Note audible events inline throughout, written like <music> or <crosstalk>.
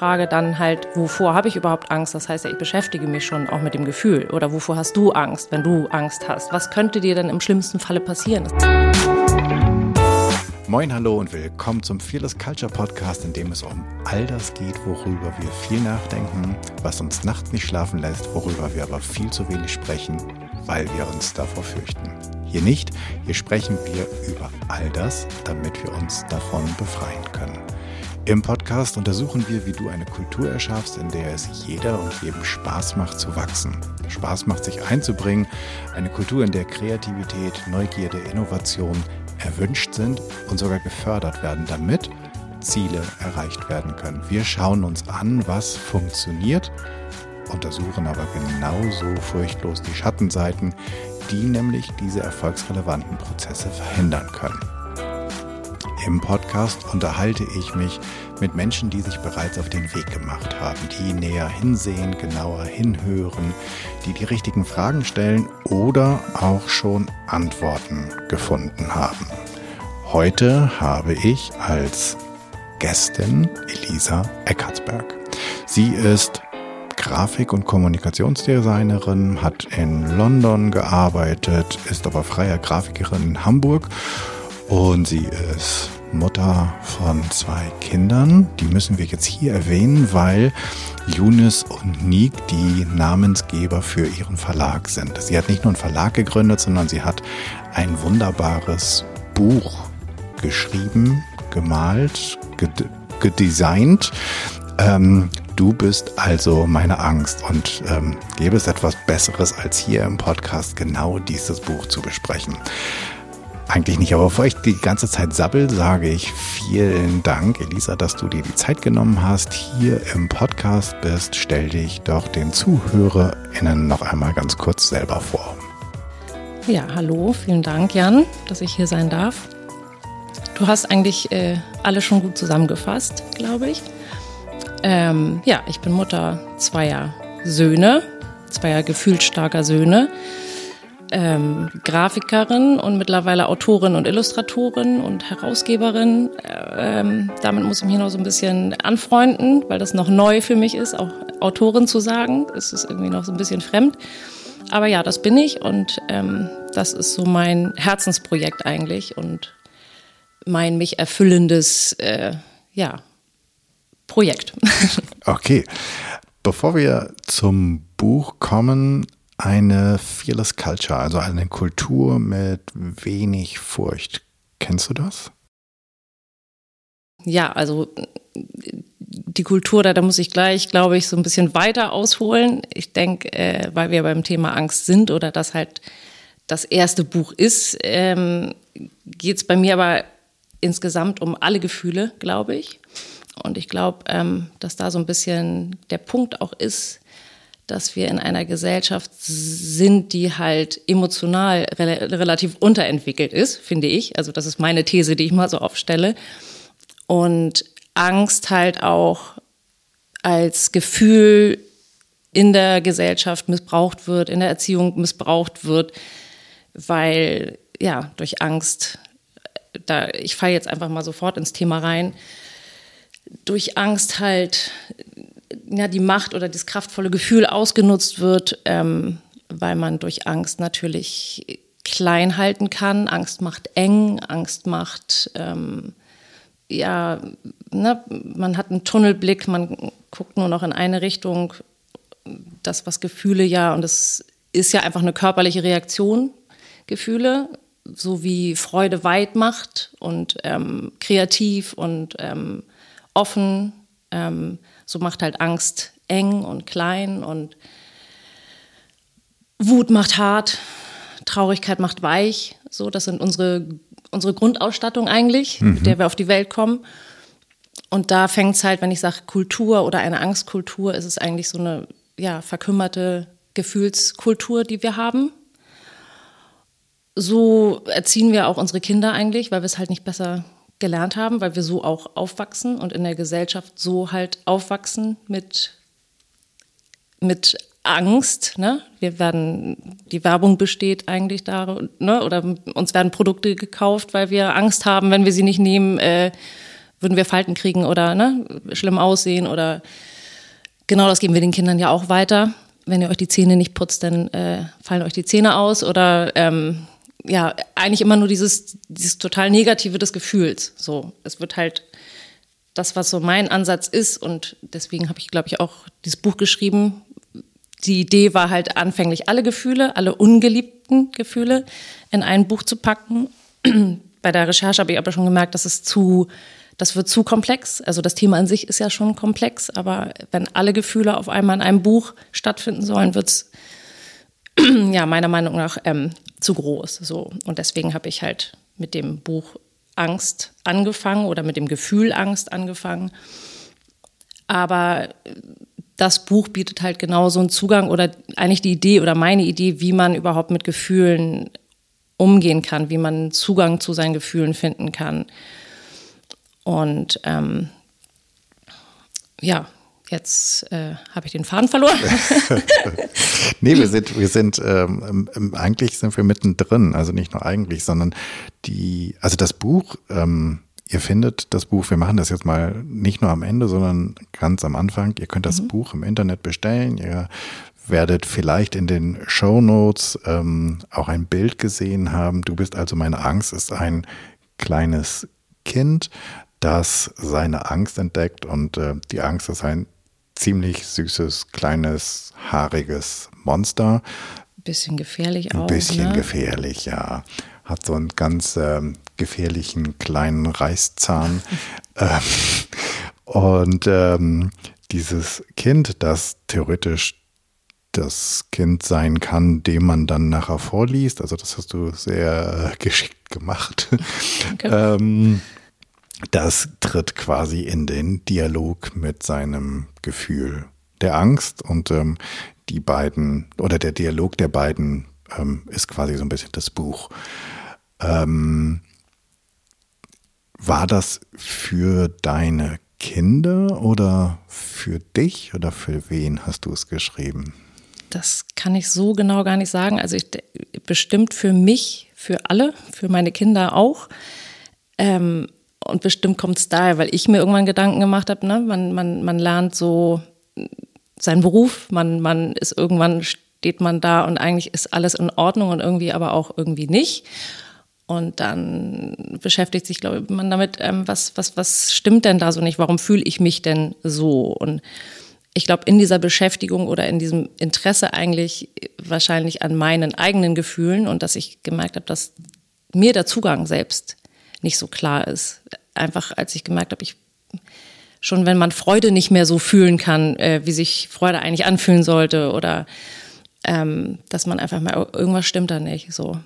Frage dann halt, wovor habe ich überhaupt Angst? Das heißt, ich beschäftige mich schon auch mit dem Gefühl. Oder wovor hast du Angst, wenn du Angst hast? Was könnte dir denn im schlimmsten Falle passieren? Moin, hallo und willkommen zum Fearless Culture Podcast, in dem es um all das geht, worüber wir viel nachdenken, was uns nachts nicht schlafen lässt, worüber wir aber viel zu wenig sprechen, weil wir uns davor fürchten. Hier nicht, hier sprechen wir über all das, damit wir uns davon befreien können. Im Podcast untersuchen wir, wie du eine Kultur erschaffst, in der es jeder und jedem Spaß macht zu wachsen. Spaß macht sich einzubringen, eine Kultur, in der Kreativität, Neugierde, Innovation erwünscht sind und sogar gefördert werden, damit Ziele erreicht werden können. Wir schauen uns an, was funktioniert, untersuchen aber genauso furchtlos die Schattenseiten, die nämlich diese erfolgsrelevanten Prozesse verhindern können. Im Podcast unterhalte ich mich mit Menschen, die sich bereits auf den Weg gemacht haben, die näher hinsehen, genauer hinhören, die die richtigen Fragen stellen oder auch schon Antworten gefunden haben. Heute habe ich als Gästin Elisa Eckartsberg. Sie ist Grafik- und Kommunikationsdesignerin, hat in London gearbeitet, ist aber freie Grafikerin in Hamburg und sie ist Mutter von zwei Kindern. Die müssen wir jetzt hier erwähnen, weil Yunis und Nick die Namensgeber für ihren Verlag sind. Sie hat nicht nur einen Verlag gegründet, sondern sie hat ein wunderbares Buch geschrieben, gemalt, gedesignt. Ähm, du bist also meine Angst und ähm, gäbe es etwas Besseres, als hier im Podcast genau dieses Buch zu besprechen. Eigentlich nicht, aber bevor ich die ganze Zeit sabbel, sage ich vielen Dank, Elisa, dass du dir die Zeit genommen hast, hier im Podcast bist. Stell dich doch den ZuhörerInnen noch einmal ganz kurz selber vor. Ja, hallo, vielen Dank, Jan, dass ich hier sein darf. Du hast eigentlich äh, alle schon gut zusammengefasst, glaube ich. Ähm, ja, ich bin Mutter zweier Söhne, zweier gefühlt starker Söhne ähm, Grafikerin und mittlerweile Autorin und Illustratorin und Herausgeberin. Ähm, damit muss ich mich noch so ein bisschen anfreunden, weil das noch neu für mich ist, auch Autorin zu sagen. Es ist irgendwie noch so ein bisschen fremd. Aber ja, das bin ich und ähm, das ist so mein Herzensprojekt eigentlich und mein mich erfüllendes, äh, ja, Projekt. <laughs> Okay. Bevor wir zum Buch kommen, eine Fearless Culture, also eine Kultur mit wenig Furcht. Kennst du das? Ja, also die Kultur, da, da muss ich gleich, glaube ich, so ein bisschen weiter ausholen. Ich denke, äh, weil wir beim Thema Angst sind oder das halt das erste Buch ist, ähm, geht es bei mir aber insgesamt um alle Gefühle, glaube ich. Und ich glaube, ähm, dass da so ein bisschen der Punkt auch ist, dass wir in einer Gesellschaft sind, die halt emotional re relativ unterentwickelt ist, finde ich. Also das ist meine These, die ich mal so aufstelle. Und Angst halt auch als Gefühl in der Gesellschaft missbraucht wird, in der Erziehung missbraucht wird, weil ja durch Angst, da ich falle jetzt einfach mal sofort ins Thema rein, durch Angst halt ja, die Macht oder das kraftvolle Gefühl ausgenutzt wird, ähm, weil man durch Angst natürlich klein halten kann. Angst macht eng, Angst macht, ähm, ja, ne, man hat einen Tunnelblick, man guckt nur noch in eine Richtung. Das, was Gefühle ja, und das ist ja einfach eine körperliche Reaktion, Gefühle, so wie Freude weit macht und ähm, kreativ und ähm, offen. Ähm, so macht halt Angst eng und klein und Wut macht hart, Traurigkeit macht weich. So, das sind unsere, unsere Grundausstattung eigentlich, mhm. mit der wir auf die Welt kommen. Und da fängt es halt, wenn ich sage Kultur oder eine Angstkultur, ist es eigentlich so eine ja, verkümmerte Gefühlskultur, die wir haben. So erziehen wir auch unsere Kinder eigentlich, weil wir es halt nicht besser gelernt haben, weil wir so auch aufwachsen und in der Gesellschaft so halt aufwachsen mit, mit Angst. Ne? Wir werden, die Werbung besteht eigentlich da, ne? oder uns werden Produkte gekauft, weil wir Angst haben, wenn wir sie nicht nehmen, äh, würden wir Falten kriegen oder ne, schlimm aussehen oder genau das geben wir den Kindern ja auch weiter. Wenn ihr euch die Zähne nicht putzt, dann äh, fallen euch die Zähne aus oder ähm, ja, eigentlich immer nur dieses, dieses total Negative des Gefühls. So, es wird halt das, was so mein Ansatz ist und deswegen habe ich, glaube ich, auch dieses Buch geschrieben. Die Idee war halt anfänglich alle Gefühle, alle ungeliebten Gefühle in ein Buch zu packen. <clears throat> Bei der Recherche habe ich aber schon gemerkt, dass es zu das wird zu komplex. Also das Thema an sich ist ja schon komplex, aber wenn alle Gefühle auf einmal in einem Buch stattfinden sollen, wird es <clears throat> ja meiner Meinung nach ähm, zu groß. So und deswegen habe ich halt mit dem Buch Angst angefangen oder mit dem Gefühl Angst angefangen. Aber das Buch bietet halt genau so einen Zugang oder eigentlich die Idee oder meine Idee, wie man überhaupt mit Gefühlen umgehen kann, wie man Zugang zu seinen Gefühlen finden kann. Und ähm, ja, jetzt äh, habe ich den Faden verloren. <laughs> nee, wir sind, wir sind ähm, eigentlich sind wir mittendrin, also nicht nur eigentlich, sondern die, also das Buch, ähm, ihr findet das Buch, wir machen das jetzt mal nicht nur am Ende, sondern ganz am Anfang. Ihr könnt das mhm. Buch im Internet bestellen. Ihr werdet vielleicht in den Show Notes ähm, auch ein Bild gesehen haben. Du bist also meine Angst, ist ein kleines Kind, das seine Angst entdeckt und äh, die Angst ist ein ziemlich süßes, kleines, haariges Monster. Bisschen gefährlich auch. Ein bisschen ne? gefährlich, ja. Hat so einen ganz ähm, gefährlichen kleinen Reißzahn. <laughs> ähm, und ähm, dieses Kind, das theoretisch das Kind sein kann, dem man dann nachher vorliest, also das hast du sehr geschickt gemacht. <laughs> Okay. ähm, das tritt quasi in den Dialog mit seinem Gefühl der Angst und ähm, die beiden oder der Dialog der beiden ähm, ist quasi so ein bisschen das Buch. Ähm, war das für deine Kinder oder für dich oder für wen hast du es geschrieben? Das kann ich so genau gar nicht sagen. Also ich, bestimmt für mich, für alle, für meine Kinder auch. Ähm, und bestimmt kommt es daher, weil ich mir irgendwann Gedanken gemacht habe, ne? man, man, man lernt so seinen Beruf, man, man ist irgendwann steht man da und eigentlich ist alles in Ordnung und irgendwie aber auch irgendwie nicht. Und dann beschäftigt sich, glaube ich, man damit, ähm, was, was, was stimmt denn da so nicht? Warum fühle ich mich denn so? Und ich glaube, in dieser Beschäftigung oder in diesem Interesse eigentlich wahrscheinlich an meinen eigenen Gefühlen und dass ich gemerkt habe, dass mir der Zugang selbst nicht so klar ist. Einfach als ich gemerkt habe, ich schon wenn man Freude nicht mehr so fühlen kann, äh, wie sich Freude eigentlich anfühlen sollte oder ähm, dass man einfach mal irgendwas stimmt da nicht so.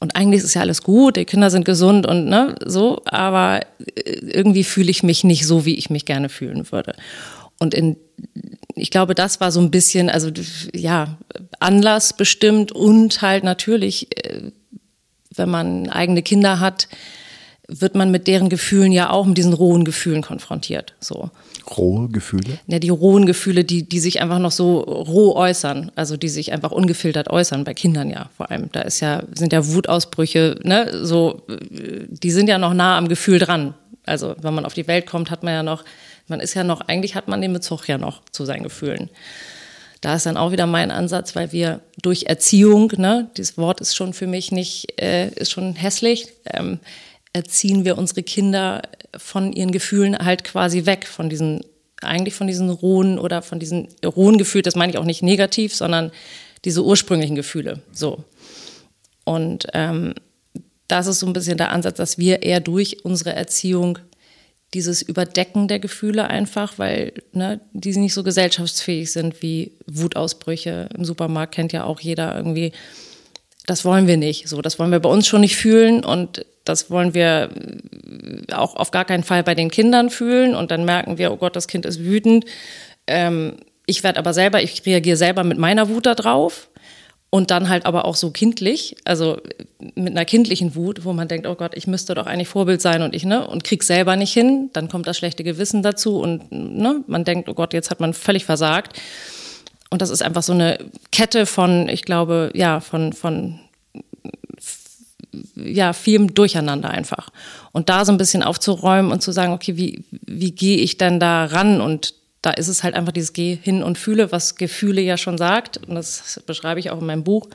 Und eigentlich ist ja alles gut, die Kinder sind gesund und ne, so, aber äh, irgendwie fühle ich mich nicht so, wie ich mich gerne fühlen würde. Und in, ich glaube, das war so ein bisschen, also ja, Anlass bestimmt und halt natürlich, äh, wenn man eigene Kinder hat, wird man mit deren Gefühlen ja auch mit diesen rohen Gefühlen konfrontiert. So. Rohe Gefühle? Ja, die rohen Gefühle, die, die sich einfach noch so roh äußern, also die sich einfach ungefiltert äußern, bei Kindern ja vor allem. Da ist ja, sind ja Wutausbrüche, ne, so, die sind ja noch nah am Gefühl dran. Also, wenn man auf die Welt kommt, hat man ja noch, man ist ja noch, eigentlich hat man den Bezug ja noch zu seinen Gefühlen. Da ist dann auch wieder mein Ansatz, weil wir durch Erziehung, ne, dieses Wort ist schon für mich nicht, äh, ist schon hässlich, ähm, erziehen wir unsere Kinder von ihren Gefühlen halt quasi weg, von diesen, eigentlich von diesen rohen oder von diesen rohen Gefühlen, das meine ich auch nicht negativ, sondern diese ursprünglichen Gefühle. So. Und ähm, das ist so ein bisschen der Ansatz, dass wir eher durch unsere Erziehung dieses Überdecken der Gefühle einfach, weil ne, die nicht so gesellschaftsfähig sind wie Wutausbrüche. Im Supermarkt kennt ja auch jeder irgendwie das wollen wir nicht. So, das wollen wir bei uns schon nicht fühlen und das wollen wir auch auf gar keinen Fall bei den Kindern fühlen. Und dann merken wir, oh Gott, das Kind ist wütend. Ähm, ich werde aber selber, ich reagiere selber mit meiner Wut da drauf. Und dann halt aber auch so kindlich, also mit einer kindlichen Wut, wo man denkt, oh Gott, ich müsste doch eigentlich Vorbild sein und ich, ne, und krieg's selber nicht hin. Dann kommt das schlechte Gewissen dazu und ne, man denkt, oh Gott, jetzt hat man völlig versagt. Und das ist einfach so eine Kette von, ich glaube, ja, von, von ja, viel Durcheinander einfach. Und da so ein bisschen aufzuräumen und zu sagen, okay, wie, wie gehe ich denn da ran? Und da ist es halt einfach dieses Geh hin und fühle, was Gefühle ja schon sagt. Und das beschreibe ich auch in meinem Buch.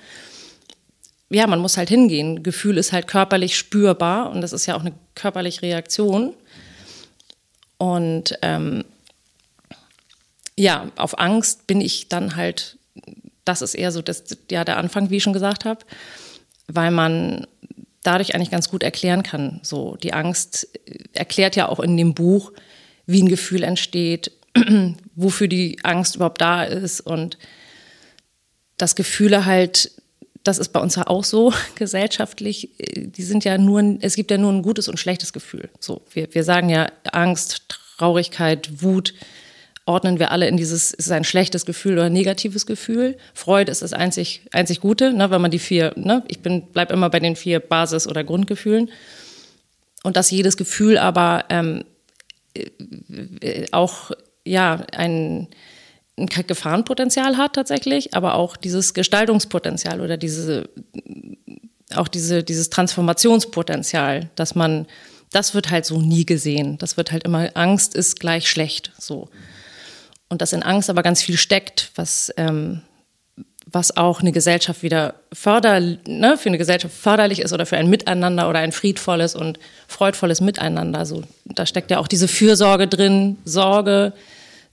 Ja, man muss halt hingehen. Gefühl ist halt körperlich spürbar und das ist ja auch eine körperliche Reaktion. Und ähm, ja, auf Angst bin ich dann halt, das ist eher so das, ja, der Anfang, wie ich schon gesagt habe, weil man dadurch eigentlich ganz gut erklären kann. So, die Angst erklärt ja auch in dem Buch, wie ein Gefühl entsteht, <clears throat> wofür die Angst überhaupt da ist und dass Gefühle halt, das ist bei uns ja auch so <laughs> gesellschaftlich, die sind ja nur, es gibt ja nur ein gutes und schlechtes Gefühl. So, wir, wir sagen ja Angst, Traurigkeit, Wut, ordnen wir alle in dieses, ist es ein schlechtes Gefühl oder negatives Gefühl. Freude ist das einzig, einzig Gute, ne, wenn man die vier, ne, ich bin, bleib immer bei den vier Basis- oder Grundgefühlen. Und dass jedes Gefühl aber ähm, äh, auch ja, ein, ein Gefahrenpotenzial hat tatsächlich, aber auch dieses Gestaltungspotenzial oder diese, auch diese, dieses Transformationspotenzial, dass man, das wird halt so nie gesehen. Das wird halt immer, Angst ist gleich schlecht, so. Und dass in Angst aber ganz viel steckt, was, ähm, was auch eine Gesellschaft wieder förder, ne, für eine Gesellschaft förderlich ist oder für ein Miteinander oder ein friedvolles und freudvolles Miteinander. Also, da steckt ja auch diese Fürsorge drin, Sorge,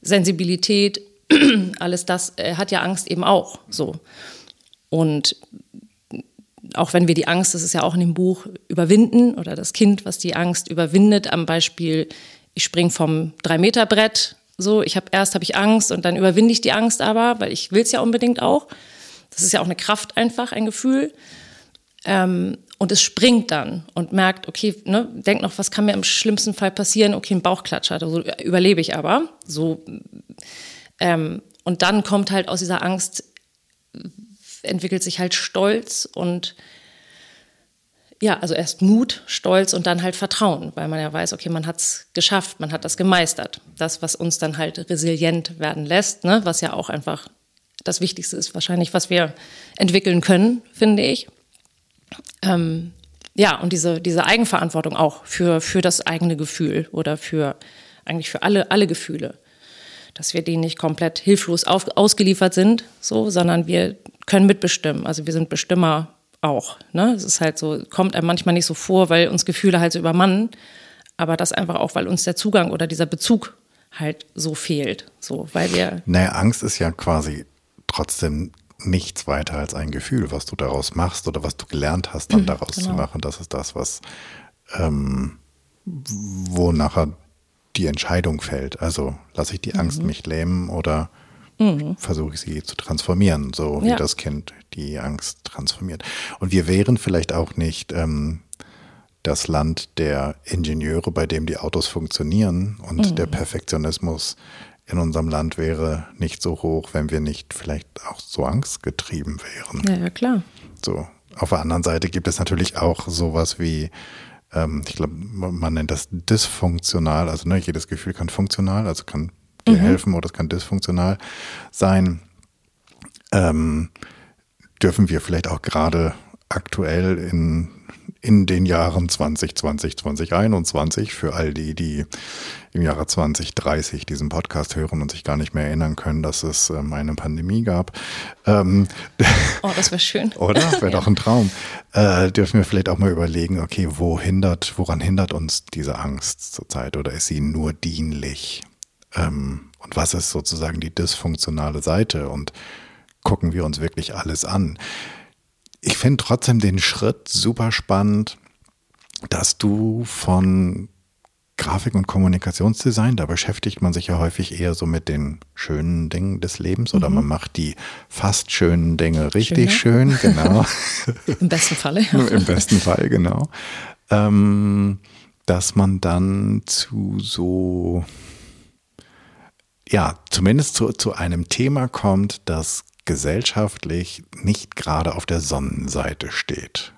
Sensibilität, <clears throat> alles das äh, hat ja Angst eben auch so. Und auch wenn wir die Angst, das ist ja auch in dem Buch, überwinden oder das Kind, was die Angst überwindet, am Beispiel, ich spring vom Drei-Meter-Brett, so, ich habe erst habe ich Angst und dann überwinde ich die Angst aber, weil ich will es ja unbedingt auch. Das ist ja auch eine Kraft einfach, ein Gefühl. Ähm, und es springt dann und merkt, okay, ne, denkt noch, was kann mir im schlimmsten Fall passieren? Okay, ein Bauchklatscher, also überlebe ich aber. So, ähm, und dann kommt halt aus dieser Angst, entwickelt sich halt Stolz und ja, also erst Mut, Stolz und dann halt Vertrauen, weil man ja weiß, okay, man hat es geschafft, man hat das gemeistert. Das, was uns dann halt resilient werden lässt, ne, was ja auch einfach das Wichtigste ist, wahrscheinlich, was wir entwickeln können, finde ich. Ähm, ja, und diese, diese Eigenverantwortung auch für, für das eigene Gefühl oder für eigentlich für alle, alle Gefühle. Dass wir denen nicht komplett hilflos auf, ausgeliefert sind, so, sondern wir können mitbestimmen. Also wir sind Bestimmer auch. Ne? Es ist halt so, kommt einem manchmal nicht so vor, weil uns Gefühle halt so übermannen. Aber das einfach auch, weil uns der Zugang oder dieser Bezug halt so fehlt. So, weil wir. Naja, Angst ist ja quasi trotzdem nichts weiter als ein Gefühl, was du daraus machst oder was du gelernt hast, dann mhm, daraus genau. zu machen. Das ist das, was ähm, wo nachher die Entscheidung fällt. Also lasse ich die Angst mhm. mich lähmen oder mhm. versuche ich sie zu transformieren, so wie ja. das Kind die Angst transformiert. Und wir wären vielleicht auch nicht ähm, das Land der Ingenieure, bei dem die Autos funktionieren und der mhm. Perfektionismus in unserem Land wäre nicht so hoch, wenn wir nicht vielleicht auch so angstgetrieben wären. Ja, ja klar. So. Auf der anderen Seite gibt es natürlich auch sowas wie, ähm, ich glaube, man nennt das dysfunktional. Also ne, jedes Gefühl kann funktional, also kann dir mhm. helfen oder es kann dysfunktional sein. Ähm, dürfen wir vielleicht auch gerade aktuell in in den Jahren 2020, 2021 für all die, die im Jahre 2030 diesen Podcast hören und sich gar nicht mehr erinnern können, dass es ähm, eine Pandemie gab. Ähm, oh, das wäre schön. <laughs> Oder? Wäre doch ein Traum. Äh, dürfen wir vielleicht auch mal überlegen, okay, wo hindert, woran hindert uns diese Angst zurzeit oder ist sie nur dienlich? Ähm, und was ist sozusagen die dysfunktionale Seite? Und gucken wir uns wirklich alles an? ich finde trotzdem den Schritt super spannend, dass du von Grafik- und Kommunikationsdesign, da beschäftigt man sich ja häufig eher so mit den schönen Dingen des Lebens oder mhm. man macht die fast schönen Dinge richtig Schöner. schön, genau. <laughs> Im besten Falle. Ja. <laughs> Im besten Fall, genau. Ähm, dass man dann zu so, ja, zumindest zu, zu einem Thema kommt, das gesellschaftlich nicht gerade auf der Sonnenseite steht.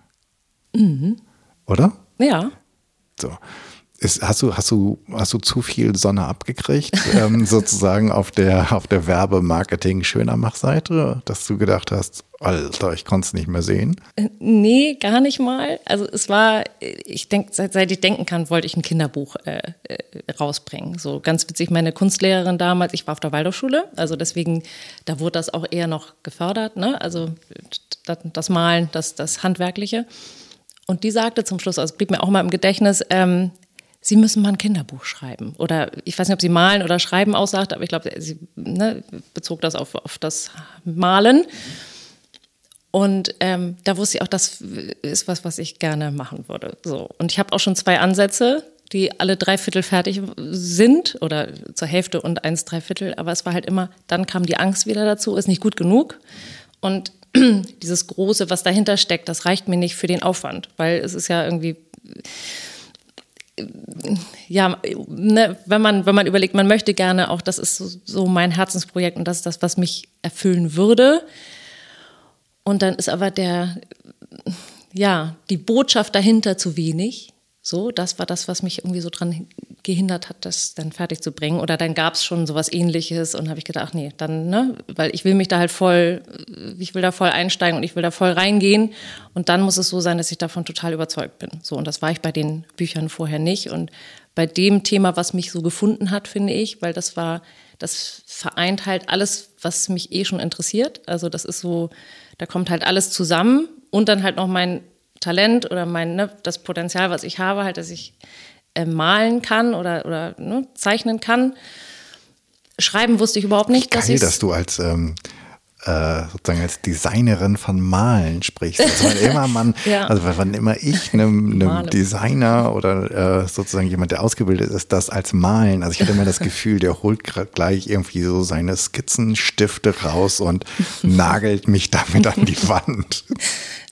Mhm. Oder? Ja. So. ist, hast du, hast du, hast du zu viel Sonne abgekriegt, <laughs> ähm, sozusagen auf der, auf der Werbemarketing-Schönermach-Seite, dass du gedacht hast, Alter, ich konnte es nicht mehr sehen? Äh, nee, gar nicht mal. Also es war, ich denke, seit, seit ich denken kann, wollte ich ein Kinderbuch äh, äh, rausbringen. So ganz witzig, meine Kunstlehrerin damals, ich war auf der Waldorfschule, also deswegen, da wurde das auch eher noch gefördert, ne? Also das, Malen, das, das Handwerkliche. Und die sagte zum Schluss, also blieb mir auch mal im Gedächtnis, ähm, Sie müssen mal ein Kinderbuch schreiben. Oder ich weiß nicht, ob sie malen oder schreiben aussagt, aber ich glaube, sie ne, bezog das auf, auf das Malen. Und ähm, da wusste ich auch, das ist was, was ich gerne machen würde. So. Und ich habe auch schon zwei Ansätze, die alle drei Viertel fertig sind oder zur Hälfte und eins drei Viertel. Aber es war halt immer, dann kam die Angst wieder dazu, ist nicht gut genug. Und <clears throat> dieses Große, was dahinter steckt, das reicht mir nicht für den Aufwand, weil es ist ja irgendwie ja, ne, wenn man, wenn man überlegt, man möchte gerne auch, das ist so, so mein Herzensprojekt und das ist das, was mich erfüllen würde. Und dann ist aber der, ja, die Botschaft dahinter zu wenig. So, das war das, was mich irgendwie so dran gehindert hat, das dann fertig zu bringen. Oder dann gab es schon sowas ähnliches und habe ich gedacht, nee, dann, ne, weil ich will mich da halt voll, ich will da voll einsteigen und ich will da voll reingehen. Und dann muss es so sein, dass ich davon total überzeugt bin. So, und das war ich bei den Büchern vorher nicht. Und bei dem Thema, was mich so gefunden hat, finde ich, weil das war, das vereint halt alles, was mich eh schon interessiert. Also das ist so, da kommt halt alles zusammen und dann halt noch mein Talent oder mein, ne, das Potenzial, was ich habe, halt, dass ich äh, malen kann oder, oder ne, zeichnen kann. Schreiben wusste ich überhaupt nicht. Dass, dass du als ähm, äh, sozusagen als Designerin von Malen sprichst. Also wann <laughs> immer man, ja. also wann immer ich einem, einem Designer oder äh, sozusagen jemand, der ausgebildet ist, das als Malen, also ich hatte immer das <laughs> Gefühl, der holt gleich irgendwie so seine Skizzenstifte raus und nagelt mich damit an die <laughs> Wand.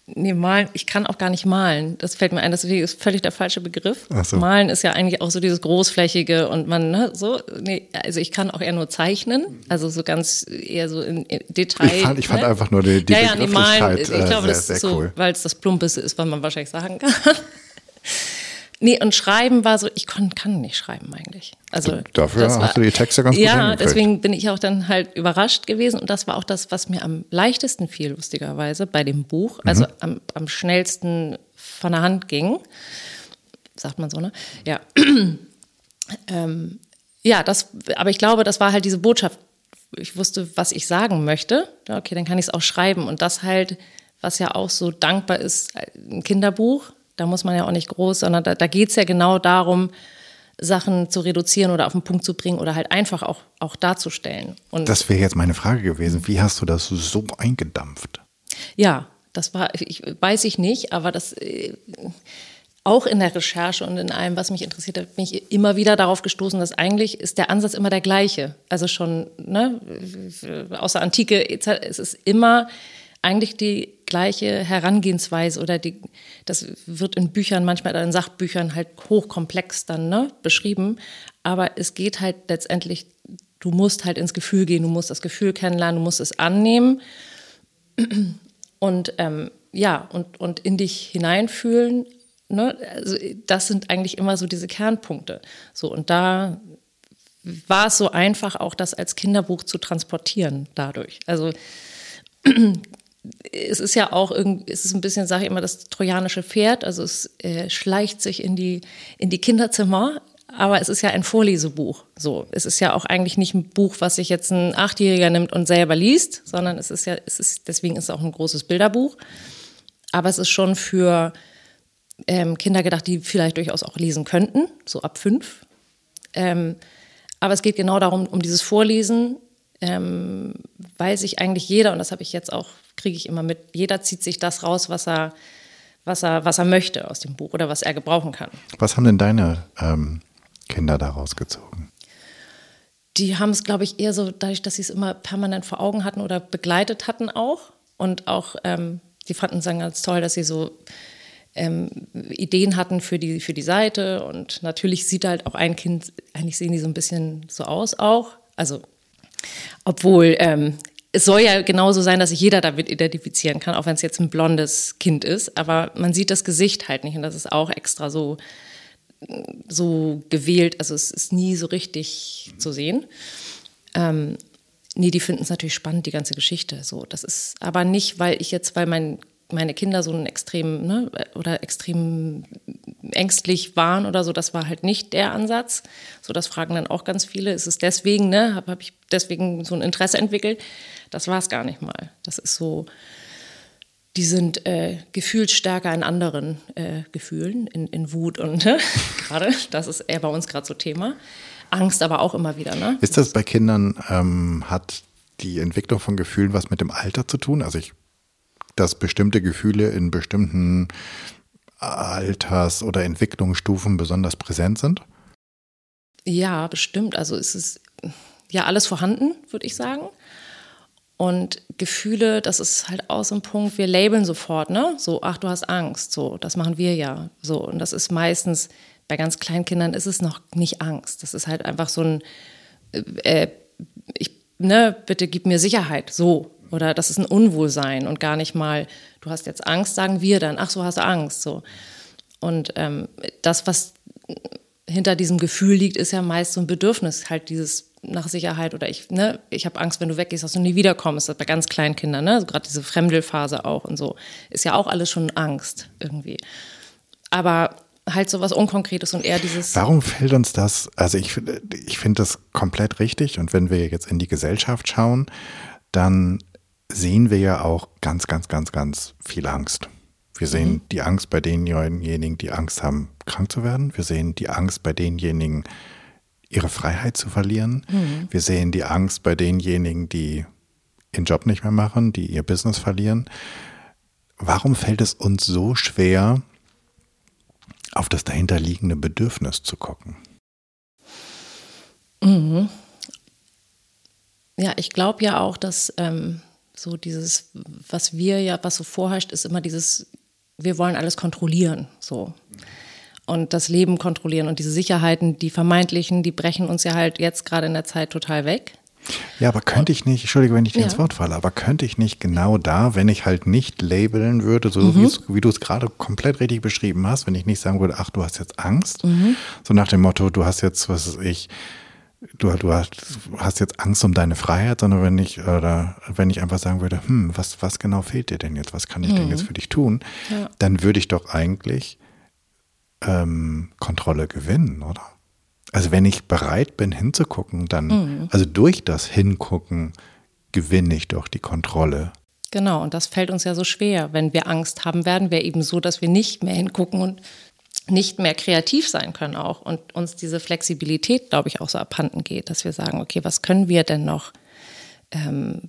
Nee, malen, ich kann auch gar nicht malen. Das fällt mir ein, das ist völlig der falsche Begriff. So. Malen ist ja eigentlich auch so dieses großflächige und man, ne, so, nee, also ich kann auch eher nur zeichnen, also so ganz eher so in, in Detail. Ich fand, ich fand ne? einfach nur die, die ja, ja, nee, malen, ich glaube, äh, sehr, das ist so, weil es das Plumpeste ist, was man wahrscheinlich sagen kann. <laughs> Nee, und Schreiben war so, ich kann, kann nicht schreiben eigentlich. Also Dafür war, hast du die Texte ganz gut Ja, deswegen bin ich auch dann halt überrascht gewesen. Und das war auch das, was mir am leichtesten fiel, lustigerweise, bei dem Buch. Also mhm. am, am schnellsten von der Hand ging. Sagt man so, ne? Ja. <clears throat> ähm, ja, das, aber ich glaube, das war halt diese Botschaft. Ich wusste, was ich sagen möchte. Okay, dann kann ich es auch schreiben. Und das halt, was ja auch so dankbar ist, ein Kinderbuch da muss man ja auch nicht groß, sondern da, da geht es ja genau darum, Sachen zu reduzieren oder auf den Punkt zu bringen oder halt einfach auch, auch darzustellen. Und das wäre jetzt meine Frage gewesen. Wie hast du das so eingedampft? Ja, das war, ich, weiß ich nicht, aber das äh, auch in der Recherche und in allem, was mich interessiert hat, bin ich immer wieder darauf gestoßen, dass eigentlich ist der Ansatz immer der gleiche. Also schon, ne, außer Antike, es ist immer eigentlich die gleiche Herangehensweise oder die, das wird in Büchern, manchmal in Sachbüchern halt hochkomplex dann ne, beschrieben. Aber es geht halt letztendlich, du musst halt ins Gefühl gehen, du musst das Gefühl kennenlernen, du musst es annehmen <clears throat> und ähm, ja, und, und in dich hineinfühlen. Ne? Also das sind eigentlich immer so diese Kernpunkte. So, und da war es so einfach, auch das als Kinderbuch zu transportieren dadurch. Also <clears throat> es ist ja auch irgendwie, es ist ein bisschen, sage ich immer, das trojanische Pferd. Also es äh, schleicht sich in die, in die Kinderzimmer. Aber es ist ja ein Vorlesebuch. So, es ist ja auch eigentlich nicht ein Buch, was sich jetzt ein Achtjähriger nimmt und selber liest, sondern es ist ja, es ist, deswegen ist es auch ein großes Bilderbuch. Aber es ist schon für ähm, Kinder gedacht, die vielleicht durchaus auch lesen könnten, so ab fünf. Ähm, aber es geht genau darum, um dieses Vorlesen, ähm, weil sich eigentlich jeder, und das habe ich jetzt auch kriege ich immer mit. Jeder zieht sich das raus, was er, was er, was er möchte aus dem Buch oder was er gebrauchen kann. Was haben denn deine ähm, Kinder daraus gezogen? Die haben es, glaube ich, eher so, dadurch, dass sie es immer permanent vor Augen hatten oder begleitet hatten auch. Und auch, ähm, die fanden es dann ganz toll, dass sie so ähm, Ideen hatten für die, für die Seite. Und natürlich sieht halt auch ein Kind, eigentlich sehen die so ein bisschen so aus auch. Also, obwohl ähm, es soll ja genauso sein, dass sich jeder damit identifizieren kann, auch wenn es jetzt ein blondes Kind ist. Aber man sieht das Gesicht halt nicht. Und das ist auch extra so so gewählt, also es ist nie so richtig zu sehen. Ähm, nee, die finden es natürlich spannend, die ganze Geschichte. So, das ist aber nicht, weil ich jetzt, weil mein meine Kinder so ein extrem ne, oder extrem ängstlich waren oder so, das war halt nicht der Ansatz. So, das fragen dann auch ganz viele. Ist es deswegen, ne, habe hab ich deswegen so ein Interesse entwickelt? Das war es gar nicht mal. Das ist so, die sind äh, gefühlsstärker in anderen äh, Gefühlen, in, in Wut und ne, <laughs> gerade, das ist eher bei uns gerade so Thema. Angst aber auch immer wieder. Ne? Ist das bei Kindern, ähm, hat die Entwicklung von Gefühlen was mit dem Alter zu tun? Also ich dass bestimmte Gefühle in bestimmten Alters- oder Entwicklungsstufen besonders präsent sind? Ja, bestimmt. Also es ist ja alles vorhanden, würde ich sagen. Und Gefühle, das ist halt auch so ein Punkt, wir labeln sofort, ne? So, ach, du hast Angst, so, das machen wir ja. So, und das ist meistens, bei ganz kleinen Kindern ist es noch nicht Angst. Das ist halt einfach so ein, äh, ich, ne, bitte gib mir Sicherheit, so. Oder das ist ein Unwohlsein und gar nicht mal, du hast jetzt Angst, sagen wir dann, ach so, hast du Angst. So. Und ähm, das, was hinter diesem Gefühl liegt, ist ja meist so ein Bedürfnis, halt dieses nach Sicherheit oder ich, ne, ich habe Angst, wenn du weggehst, dass du nie wiederkommst. Das bei ganz kleinen Kindern, ne? Also gerade diese Fremdelphase auch und so. Ist ja auch alles schon Angst irgendwie. Aber halt so was Unkonkretes und eher dieses. Warum fällt uns das? Also ich, ich finde das komplett richtig. Und wenn wir jetzt in die Gesellschaft schauen, dann sehen wir ja auch ganz, ganz, ganz, ganz viel Angst. Wir sehen mhm. die Angst bei denjenigen, die Angst haben, krank zu werden. Wir sehen die Angst bei denjenigen, ihre Freiheit zu verlieren. Mhm. Wir sehen die Angst bei denjenigen, die ihren Job nicht mehr machen, die ihr Business verlieren. Warum fällt es uns so schwer, auf das dahinterliegende Bedürfnis zu gucken? Mhm. Ja, ich glaube ja auch, dass ähm, so dieses, was wir ja, was so vorherrscht, ist immer dieses, wir wollen alles kontrollieren, so. Und das Leben kontrollieren und diese Sicherheiten, die vermeintlichen, die brechen uns ja halt jetzt gerade in der Zeit total weg. Ja, aber könnte ich nicht, Entschuldige, wenn ich dir ja. ins Wort falle, aber könnte ich nicht genau da, wenn ich halt nicht labeln würde, so mhm. wie du es gerade komplett richtig beschrieben hast, wenn ich nicht sagen würde, ach, du hast jetzt Angst, mhm. so nach dem Motto, du hast jetzt, was weiß ich, du, du hast jetzt Angst um deine Freiheit, sondern wenn ich, oder wenn ich einfach sagen würde, hm, was, was genau fehlt dir denn jetzt? Was kann ich mhm. denn jetzt für dich tun? Ja. Dann würde ich doch eigentlich ähm, Kontrolle gewinnen, oder? Also wenn ich bereit bin hinzugucken, dann, mhm. also durch das Hingucken gewinne ich doch die Kontrolle. Genau, und das fällt uns ja so schwer. Wenn wir Angst haben, werden wir eben so, dass wir nicht mehr hingucken und nicht mehr kreativ sein können auch und uns diese Flexibilität, glaube ich, auch so abhanden geht, dass wir sagen, okay, was können wir denn noch ähm,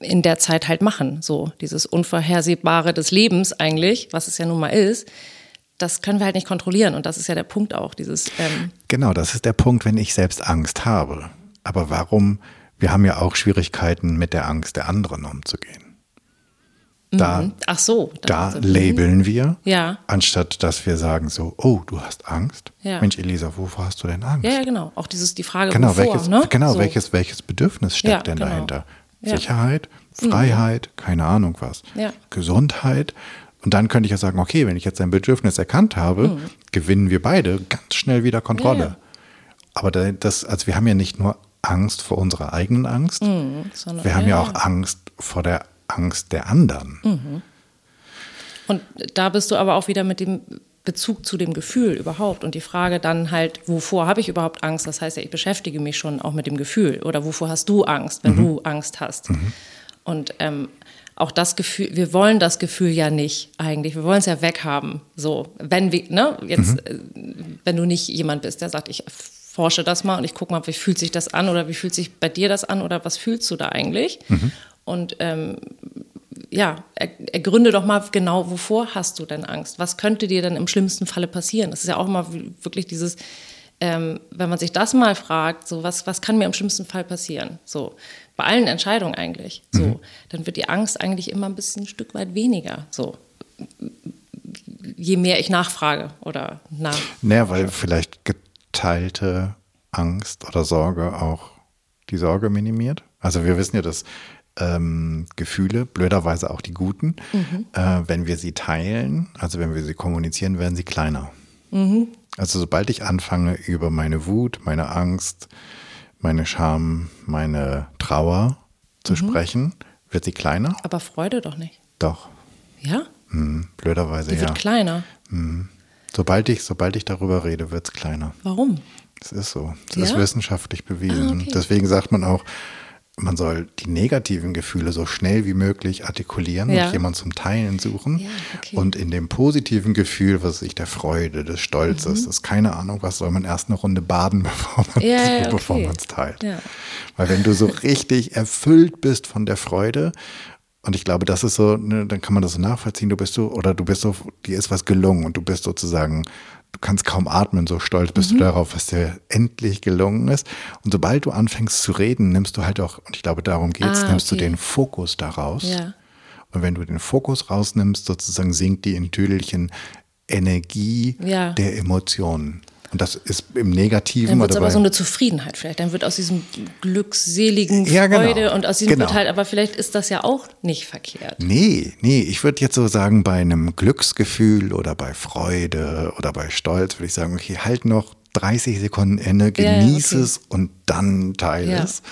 in der Zeit halt machen? So dieses Unvorhersehbare des Lebens eigentlich, was es ja nun mal ist, das können wir halt nicht kontrollieren und das ist ja der Punkt auch, dieses. Ähm genau, das ist der Punkt, wenn ich selbst Angst habe. Aber warum? Wir haben ja auch Schwierigkeiten, mit der Angst der anderen umzugehen. Da, mhm. Ach so. Da so. labeln wir, ja. anstatt dass wir sagen so, oh, du hast Angst. Ja. Mensch, Elisa, wovor hast du denn Angst? Ja, ja genau. Auch dieses die Frage, genau, wovor, welches, ne? genau, so. welches, welches Bedürfnis steckt denn genau. dahinter? Sicherheit, mhm. Freiheit, mhm. keine Ahnung was, Gesundheit. Und dann könnte ich ja sagen, okay, wenn ich jetzt ein Bedürfnis erkannt habe, mhm. gewinnen wir beide ganz schnell wieder Kontrolle. Aber das, also wir haben ja nicht nur Angst vor unserer eigenen Angst, mhm, wir haben ja auch Angst vor der Angst der anderen. Mhm. Und da bist du aber auch wieder mit dem Bezug zu dem Gefühl überhaupt und die Frage dann halt, wovor habe ich überhaupt Angst? Das heißt ja, ich beschäftige mich schon auch mit dem Gefühl oder wovor hast du Angst, wenn mhm. du Angst hast? Mhm. Und ähm, auch das Gefühl, wir wollen das Gefühl ja nicht eigentlich, wir wollen es ja weghaben. So, wenn wir, ne, jetzt, mhm. äh, wenn du nicht jemand bist, der sagt, ich forsche das mal und ich gucke mal, wie fühlt sich das an oder wie fühlt sich bei dir das an oder was fühlst du da eigentlich? Und ähm, ja, ergründe doch mal genau, wovor hast du denn Angst? Was könnte dir denn im schlimmsten Falle passieren? Das ist ja auch mal wirklich dieses, ähm, wenn man sich das mal fragt, so was, was kann mir im schlimmsten Fall passieren? So, bei allen Entscheidungen eigentlich. So, mhm. dann wird die Angst eigentlich immer ein bisschen ein Stück weit weniger. So, je mehr ich nachfrage oder nach. Naja, weil vielleicht geteilte Angst oder Sorge auch die Sorge minimiert. Also wir wissen ja, dass ähm, Gefühle, blöderweise auch die guten, mhm. äh, wenn wir sie teilen, also wenn wir sie kommunizieren, werden sie kleiner. Mhm. Also sobald ich anfange, über meine Wut, meine Angst, meine Scham, meine Trauer zu mhm. sprechen, wird sie kleiner. Aber Freude doch nicht. Doch. Ja? Hm, blöderweise, die ja. wird kleiner. Hm. Sobald ich, sobald ich darüber rede, wird es kleiner. Warum? Es ist so. Es Ja? ist wissenschaftlich bewiesen. Ah, okay. Deswegen sagt man auch, man soll die negativen Gefühle so schnell wie möglich artikulieren Ja. und jemand zum Teilen suchen. Ja, okay. Und in dem positiven Gefühl, was ich der Freude, des Stolzes, Mhm. das keine Ahnung, was soll man erst eine Runde baden, <laughs> bevor man Ja, ja, okay. es teilt. Weil wenn du so richtig erfüllt bist von der Freude, und ich glaube, das ist so, ne, dann kann man das so nachvollziehen, du bist so, oder du bist so, dir ist was gelungen und du bist sozusagen, du kannst kaum atmen, so stolz bist Mhm. du darauf, was dir endlich gelungen ist. Und sobald du anfängst zu reden, nimmst du halt auch, und ich glaube, darum geht's, Ah, nimmst okay. du den Fokus daraus. Ja. Und wenn du den Fokus rausnimmst, sozusagen sinkt die in Tüdelchen Energie Ja. der Emotionen. Und das ist im Negativen Dann wird es aber so eine Zufriedenheit vielleicht. Dann wird aus diesem glückseligen Ja, genau. Freude und aus diesem Genau. wird halt, aber vielleicht ist das ja auch nicht verkehrt. Nee, nee, ich würde jetzt so sagen, bei einem Glücksgefühl oder bei Freude oder bei Stolz würde ich sagen, okay, halt noch 30 Sekunden inne, Ja, ja, genieß okay. es und dann teile Ja. es.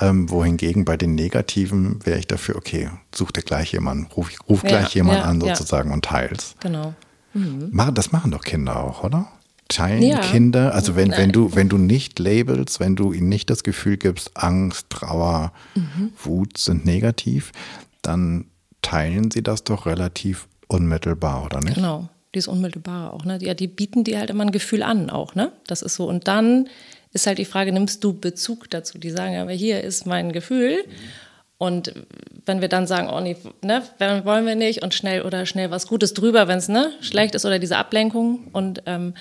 Ähm, wohingegen bei den Negativen wäre ich dafür, okay, such dir gleich jemanden, ruf, ruf gleich jemanden an sozusagen und teils. Genau. Machen, das machen doch Kinder auch, oder? Teilen Ja. Kinder, also wenn, wenn du, wenn du nicht labelst, wenn du ihnen nicht das Gefühl gibst, Angst, Trauer, Mhm. Wut sind negativ, dann teilen sie das doch relativ unmittelbar, oder nicht? Genau. Dieses Unmittelbare auch, ne? Ja, die bieten dir halt immer ein Gefühl an auch, ne? Das ist so. Und dann ist halt die Frage, nimmst du Bezug dazu? Die sagen, aber hier ist mein Gefühl. Und wenn wir dann sagen, oh nee, ne, wollen wir nicht und schnell oder schnell was Gutes drüber, wenn es ne, schlecht ist oder diese Ablenkung und ähm,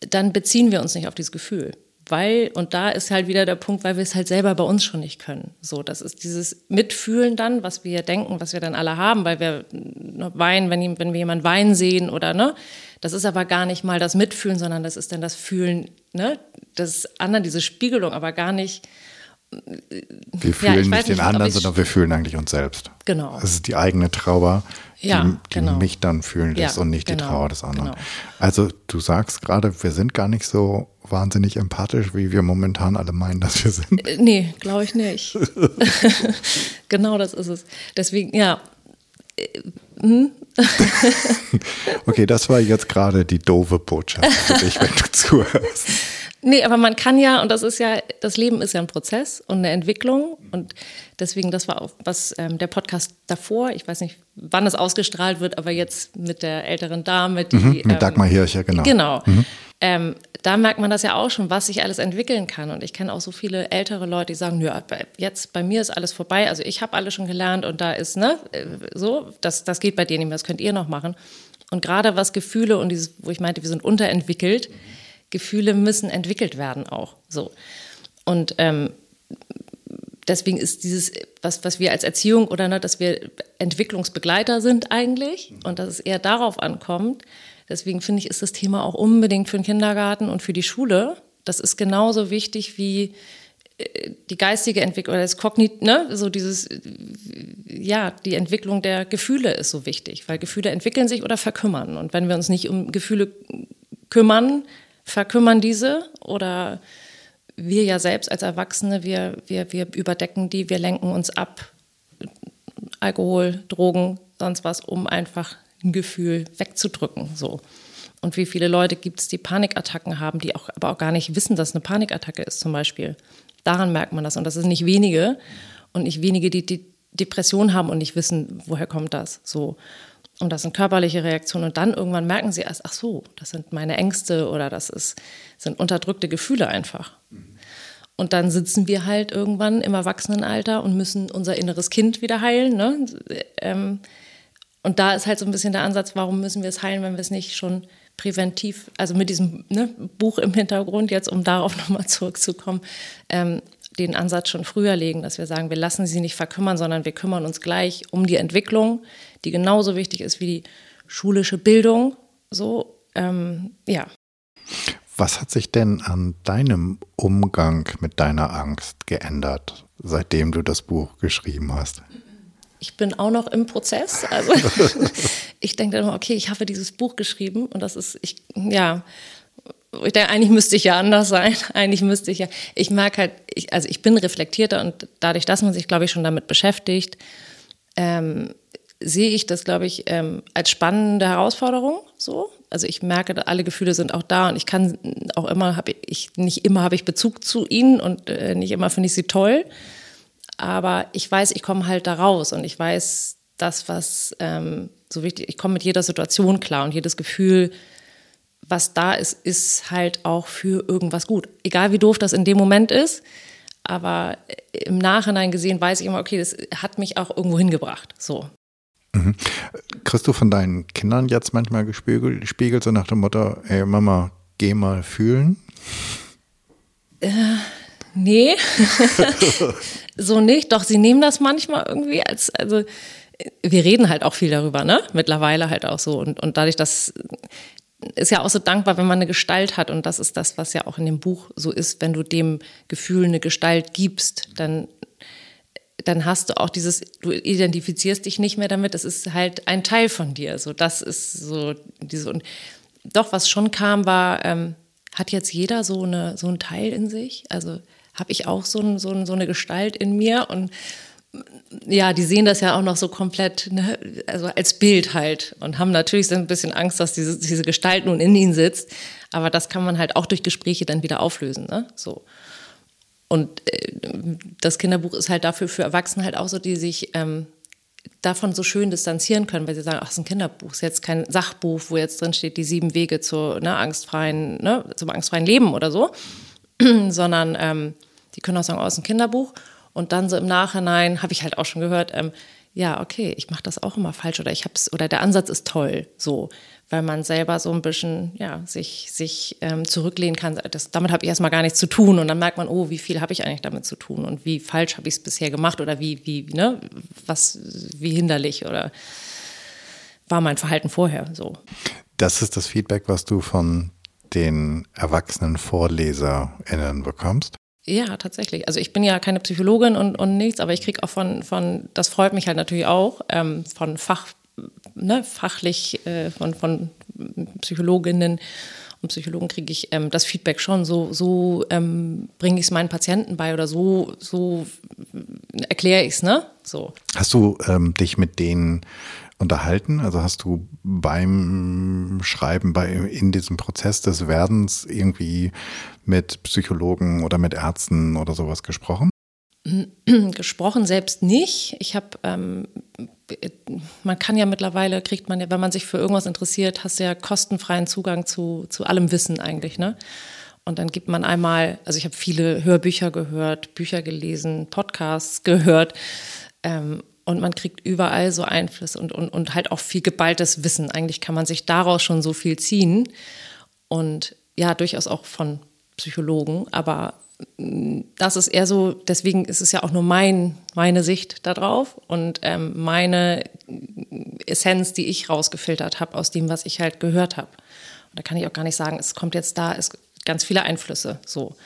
dann beziehen wir uns nicht auf dieses Gefühl. Weil, und da ist halt wieder der Punkt, weil wir es halt selber bei uns schon nicht können. So, das ist dieses Mitfühlen dann, was wir denken, was wir dann alle haben, weil wir ne, weinen, wenn, wenn wir jemanden weinen sehen oder ne. Das ist aber gar nicht mal das Mitfühlen, sondern das ist dann das Fühlen, ne, des anderen, diese Spiegelung, aber gar nicht, Wir fühlen weiß nicht den nicht, anderen, sondern wir fühlen eigentlich uns selbst. Genau. Es ist die eigene Trauer, die, Ja, die genau. mich dann fühlen lässt Ja, und nicht die genau, Trauer des anderen. genau. Also du sagst gerade, wir sind gar nicht so wahnsinnig empathisch, wie wir momentan alle meinen, dass wir sind. Äh, Nee, glaube ich nicht. <laughs> genau das ist es. Deswegen, ja, <laughs> Okay, das war jetzt gerade die doofe Botschaft für dich, wenn du <laughs> zuhörst. Nee, aber man kann ja, und das ist ja, das Leben ist ja ein Prozess und eine Entwicklung. Und deswegen, das war auch was ähm, der Podcast davor, ich weiß nicht, wann es ausgestrahlt wird, aber jetzt mit der älteren Dame, die. Mhm, mit ähm, Dagmar Hirche, genau. Genau. Ähm, da merkt man das ja auch schon, was sich alles entwickeln kann. Und ich kenne auch so viele ältere Leute, die sagen, ja, jetzt bei mir ist alles vorbei. Also ich habe alles schon gelernt und da ist, ne, äh, so, das, das geht bei denen nicht mehr, das könnt ihr noch machen. Und gerade was Gefühle und dieses, wo ich meinte, wir sind unterentwickelt, Gefühle müssen entwickelt werden auch. So. Und ähm, deswegen ist dieses, was, was wir als Erziehung oder ne, dass wir Entwicklungsbegleiter sind eigentlich und dass es eher darauf ankommt. Deswegen finde ich, ist das Thema auch unbedingt für den Kindergarten und für die Schule. Das ist genauso wichtig wie äh, die geistige Entwicklung oder das Kognit, ne, so dieses, ja, die Entwicklung der Gefühle ist so wichtig, weil Gefühle entwickeln sich oder verkümmern. Und wenn wir uns nicht um Gefühle kümmern, verkümmern diese oder wir ja selbst als Erwachsene, wir, wir, wir überdecken die, wir lenken uns ab. Alkohol, Drogen, sonst was, um einfach ein Gefühl wegzudrücken. So. Und wie viele Leute gibt es, die Panikattacken haben, die auch, aber auch gar nicht wissen, dass eine Panikattacke ist, zum Beispiel. Daran merkt man das. Und das ist nicht wenige. Und nicht wenige, die, die Depression haben und nicht wissen, woher kommt das. So. Und das sind körperliche Reaktionen. Und dann irgendwann merken sie erst, ach so, das sind meine Ängste oder das ist, sind unterdrückte Gefühle einfach. Und dann sitzen wir halt irgendwann im Erwachsenenalter und müssen unser inneres Kind wieder heilen. Ne? Ähm, und da ist halt so ein bisschen der Ansatz, warum müssen wir es heilen, wenn wir es nicht schon präventiv, also mit diesem ne, Buch im Hintergrund jetzt, um darauf <laughs> nochmal zurückzukommen, ähm, den Ansatz schon früher legen, dass wir sagen, wir lassen sie nicht verkümmern, sondern wir kümmern uns gleich um die Entwicklung, die genauso wichtig ist wie die schulische Bildung. So, ähm, ja. Was hat sich denn an deinem Umgang mit deiner Angst geändert, seitdem du das Buch geschrieben hast? Ich bin auch noch im Prozess. Also <laughs> ich denke dann immer, okay, ich habe dieses Buch geschrieben und das ist, ich, ja, ich denke, eigentlich müsste ich ja anders sein. <laughs> Eigentlich müsste ich ja. Ich merke halt, ich, also ich bin reflektierter und dadurch, dass man sich, glaube ich, schon damit beschäftigt, ähm, sehe ich das, glaube ich, ähm, als spannende Herausforderung. So, also ich merke, alle Gefühle sind auch da und ich kann auch immer, habe ich nicht immer habe ich Bezug zu ihnen und äh, nicht immer finde ich sie toll. Aber ich weiß, ich komme halt da raus und ich weiß, das, was ähm, so wichtig, ich komme mit jeder Situation klar und jedes Gefühl was da ist, ist halt auch für irgendwas gut. Egal wie doof das in dem Moment ist, aber im Nachhinein gesehen weiß ich immer, okay, das hat mich auch irgendwo hingebracht. So. Mhm. Kriegst du von deinen Kindern jetzt manchmal gespiegelt, gespiegelt so nach dem Motto, ey Mama, geh mal fühlen? Äh, nee, <laughs> so nicht. Doch sie nehmen das manchmal irgendwie als, also wir reden halt auch viel darüber, ne? Mittlerweile halt auch so. Und, und dadurch, dass ist ja auch so dankbar, wenn man eine Gestalt hat. Und das ist das, was ja auch in dem Buch so ist. Wenn du dem Gefühl eine Gestalt gibst, dann, dann hast du auch dieses, du identifizierst dich nicht mehr damit. Das ist halt ein Teil von dir. So, das ist so diese, und doch, was schon kam, war, ähm, hat jetzt jeder so eine, so ein Teil in sich? Also, habe ich auch so, ein, so, ein, so eine Gestalt in mir und ja, die sehen das ja auch noch so komplett, ne, also als Bild halt und haben natürlich so ein bisschen Angst, dass diese, diese Gestalt nun in ihnen sitzt. Aber das kann man halt auch durch Gespräche dann wieder auflösen. Ne? So. Und äh, das Kinderbuch ist halt dafür für Erwachsene halt auch so, die sich ähm, davon so schön distanzieren können, weil sie sagen, ach, es ist ein Kinderbuch, es ist jetzt kein Sachbuch, wo jetzt drin steht, die sieben Wege zu, ne, angstfreien, ne, zum angstfreien Leben oder so, <clears throat> sondern ähm, die können auch sagen, oh, es ist ein Kinderbuch. Und dann so im Nachhinein habe ich halt auch schon gehört, ähm, ja, okay, ich mache das auch immer falsch oder ich hab's oder der Ansatz ist toll, so, weil man selber so ein bisschen ja sich sich ähm, zurücklehnen kann. Das, damit habe ich erstmal gar nichts zu tun und dann merkt man, oh, wie viel habe ich eigentlich damit zu tun und wie falsch habe ich es bisher gemacht oder wie wie ne was wie hinderlich oder war mein Verhalten vorher so. Das ist das Feedback, was du von den erwachsenen VorleserInnen bekommst? Ja, tatsächlich. Also ich bin ja keine Psychologin und, und nichts, aber ich kriege auch von, von, das freut mich halt natürlich auch, ähm, von Fach, ne, fachlich, äh, von, von Psychologinnen und Psychologen kriege ich ähm, das Feedback schon, so, so ähm, bringe ich es meinen Patienten bei oder so, so erkläre ich es, ne? So. Hast du ähm, dich mit denen unterhalten? Also hast du beim Schreiben, bei, in diesem Prozess des Werdens irgendwie mit Psychologen oder mit Ärzten oder sowas gesprochen? <clears throat> gesprochen selbst nicht. Ich habe, ähm, man kann ja mittlerweile, kriegt man ja, wenn man sich für irgendwas interessiert, hast du ja kostenfreien Zugang zu, zu allem Wissen eigentlich, ne? Und dann gibt man einmal, also ich habe viele Hörbücher gehört, Bücher gelesen, Podcasts gehört. Ähm, und man kriegt überall so Einfluss und, und, und halt auch viel geballtes Wissen. Eigentlich kann man sich daraus schon so viel ziehen. Und ja, durchaus auch von Psychologen, aber mm, das ist eher so, deswegen ist es ja auch nur mein, meine Sicht darauf und ähm, meine Essenz, die ich rausgefiltert habe aus dem, was ich halt gehört habe. Und da kann ich auch gar nicht sagen, es kommt jetzt da, es ganz viele Einflüsse. So.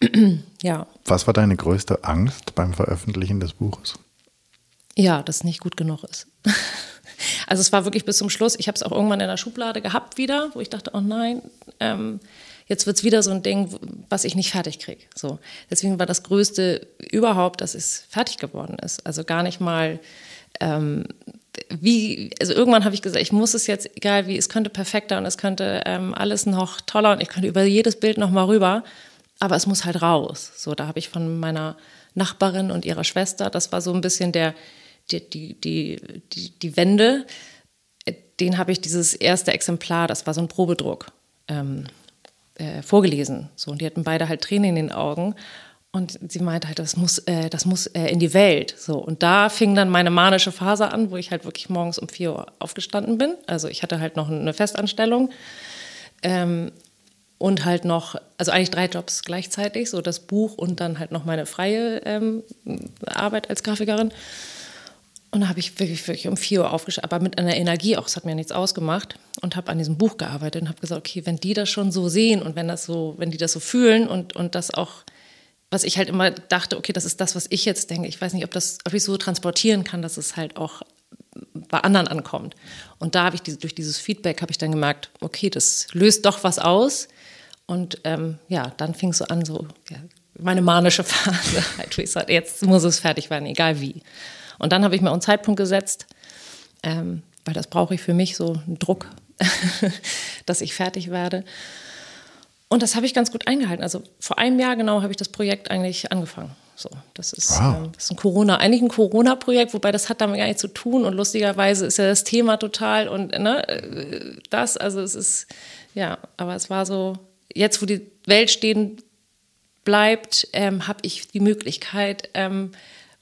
<clears throat> ja. Was war deine größte Angst beim Veröffentlichen des Buches? Ja, dass es nicht gut genug ist. <laughs> also es war wirklich bis zum Schluss. Ich habe es auch irgendwann in der Schublade gehabt wieder, wo ich dachte, oh nein, ähm, jetzt wird es wieder so ein Ding, was ich nicht fertig kriege. So. Deswegen war das Größte überhaupt, dass es fertig geworden ist. Also gar nicht mal ähm, wie, also irgendwann habe ich gesagt, ich muss es jetzt, egal wie, es könnte perfekter und es könnte ähm, alles noch toller und ich könnte über jedes Bild noch mal rüber, aber es muss halt raus. So, da habe ich von meiner Nachbarin und ihrer Schwester, das war so ein bisschen der, die, die, die, die, die Wände, den habe ich dieses erste Exemplar, das war so ein Probedruck, ähm, äh, vorgelesen. So, und die hatten beide halt Tränen in den Augen. Und sie meinte halt, das muss, äh, das muss äh, in die Welt. So, und da fing dann meine manische Phase an, wo ich halt wirklich morgens um vier Uhr aufgestanden bin. Also ich hatte halt noch eine Festanstellung. Ähm, und halt noch, also eigentlich drei Jobs gleichzeitig, so das Buch und dann halt noch meine freie ähm, Arbeit als Grafikerin. Und da habe ich wirklich, wirklich um vier Uhr aufgestanden, aber mit einer Energie auch, es hat mir nichts ausgemacht und habe an diesem Buch gearbeitet und habe gesagt, okay, wenn die das schon so sehen und wenn das so, wenn die das so fühlen und, und das auch, was ich halt immer dachte, okay, das ist das, was ich jetzt denke. Ich weiß nicht, ob das, ob ich so transportieren kann, dass es halt auch bei anderen ankommt. Und da habe ich diese, durch dieses Feedback habe ich dann gemerkt, okay, das löst doch was aus. Und ähm, ja, dann fing es so an, so ja, meine manische Phase. <laughs> Halt, ich sag, jetzt muss es fertig werden, egal wie. Und dann habe ich mir einen Zeitpunkt gesetzt, ähm, weil das brauche ich für mich, so einen Druck, <laughs> dass ich fertig werde. Und das habe ich ganz gut eingehalten. Also vor einem Jahr genau habe ich das Projekt eigentlich angefangen. So, das ist, wow. ähm, das ist ein Corona, eigentlich ein Corona-Projekt, wobei das hat damit gar nichts zu tun. Und lustigerweise ist ja das Thema total und ne, äh, das, also es ist, ja, aber es war so, jetzt wo die Welt stehen bleibt, ähm, habe ich die Möglichkeit, ähm,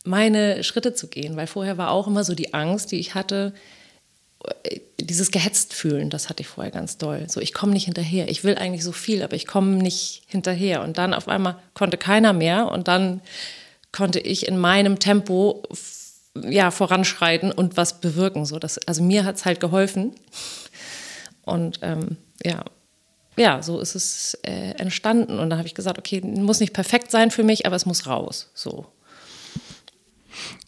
meine Schritte zu gehen, weil vorher war auch immer so die Angst, die ich hatte, dieses gehetzt fühlen, das hatte ich vorher ganz doll. So, ich komme nicht hinterher. Ich will eigentlich so viel, aber ich komme nicht hinterher. Und dann auf einmal konnte keiner mehr und dann konnte ich in meinem Tempo ja, voranschreiten und was bewirken. So, das, also mir hat es halt geholfen. Und ähm, ja, ja, so ist es äh, entstanden. Und da habe ich gesagt, okay, muss nicht perfekt sein für mich, aber es muss raus. So.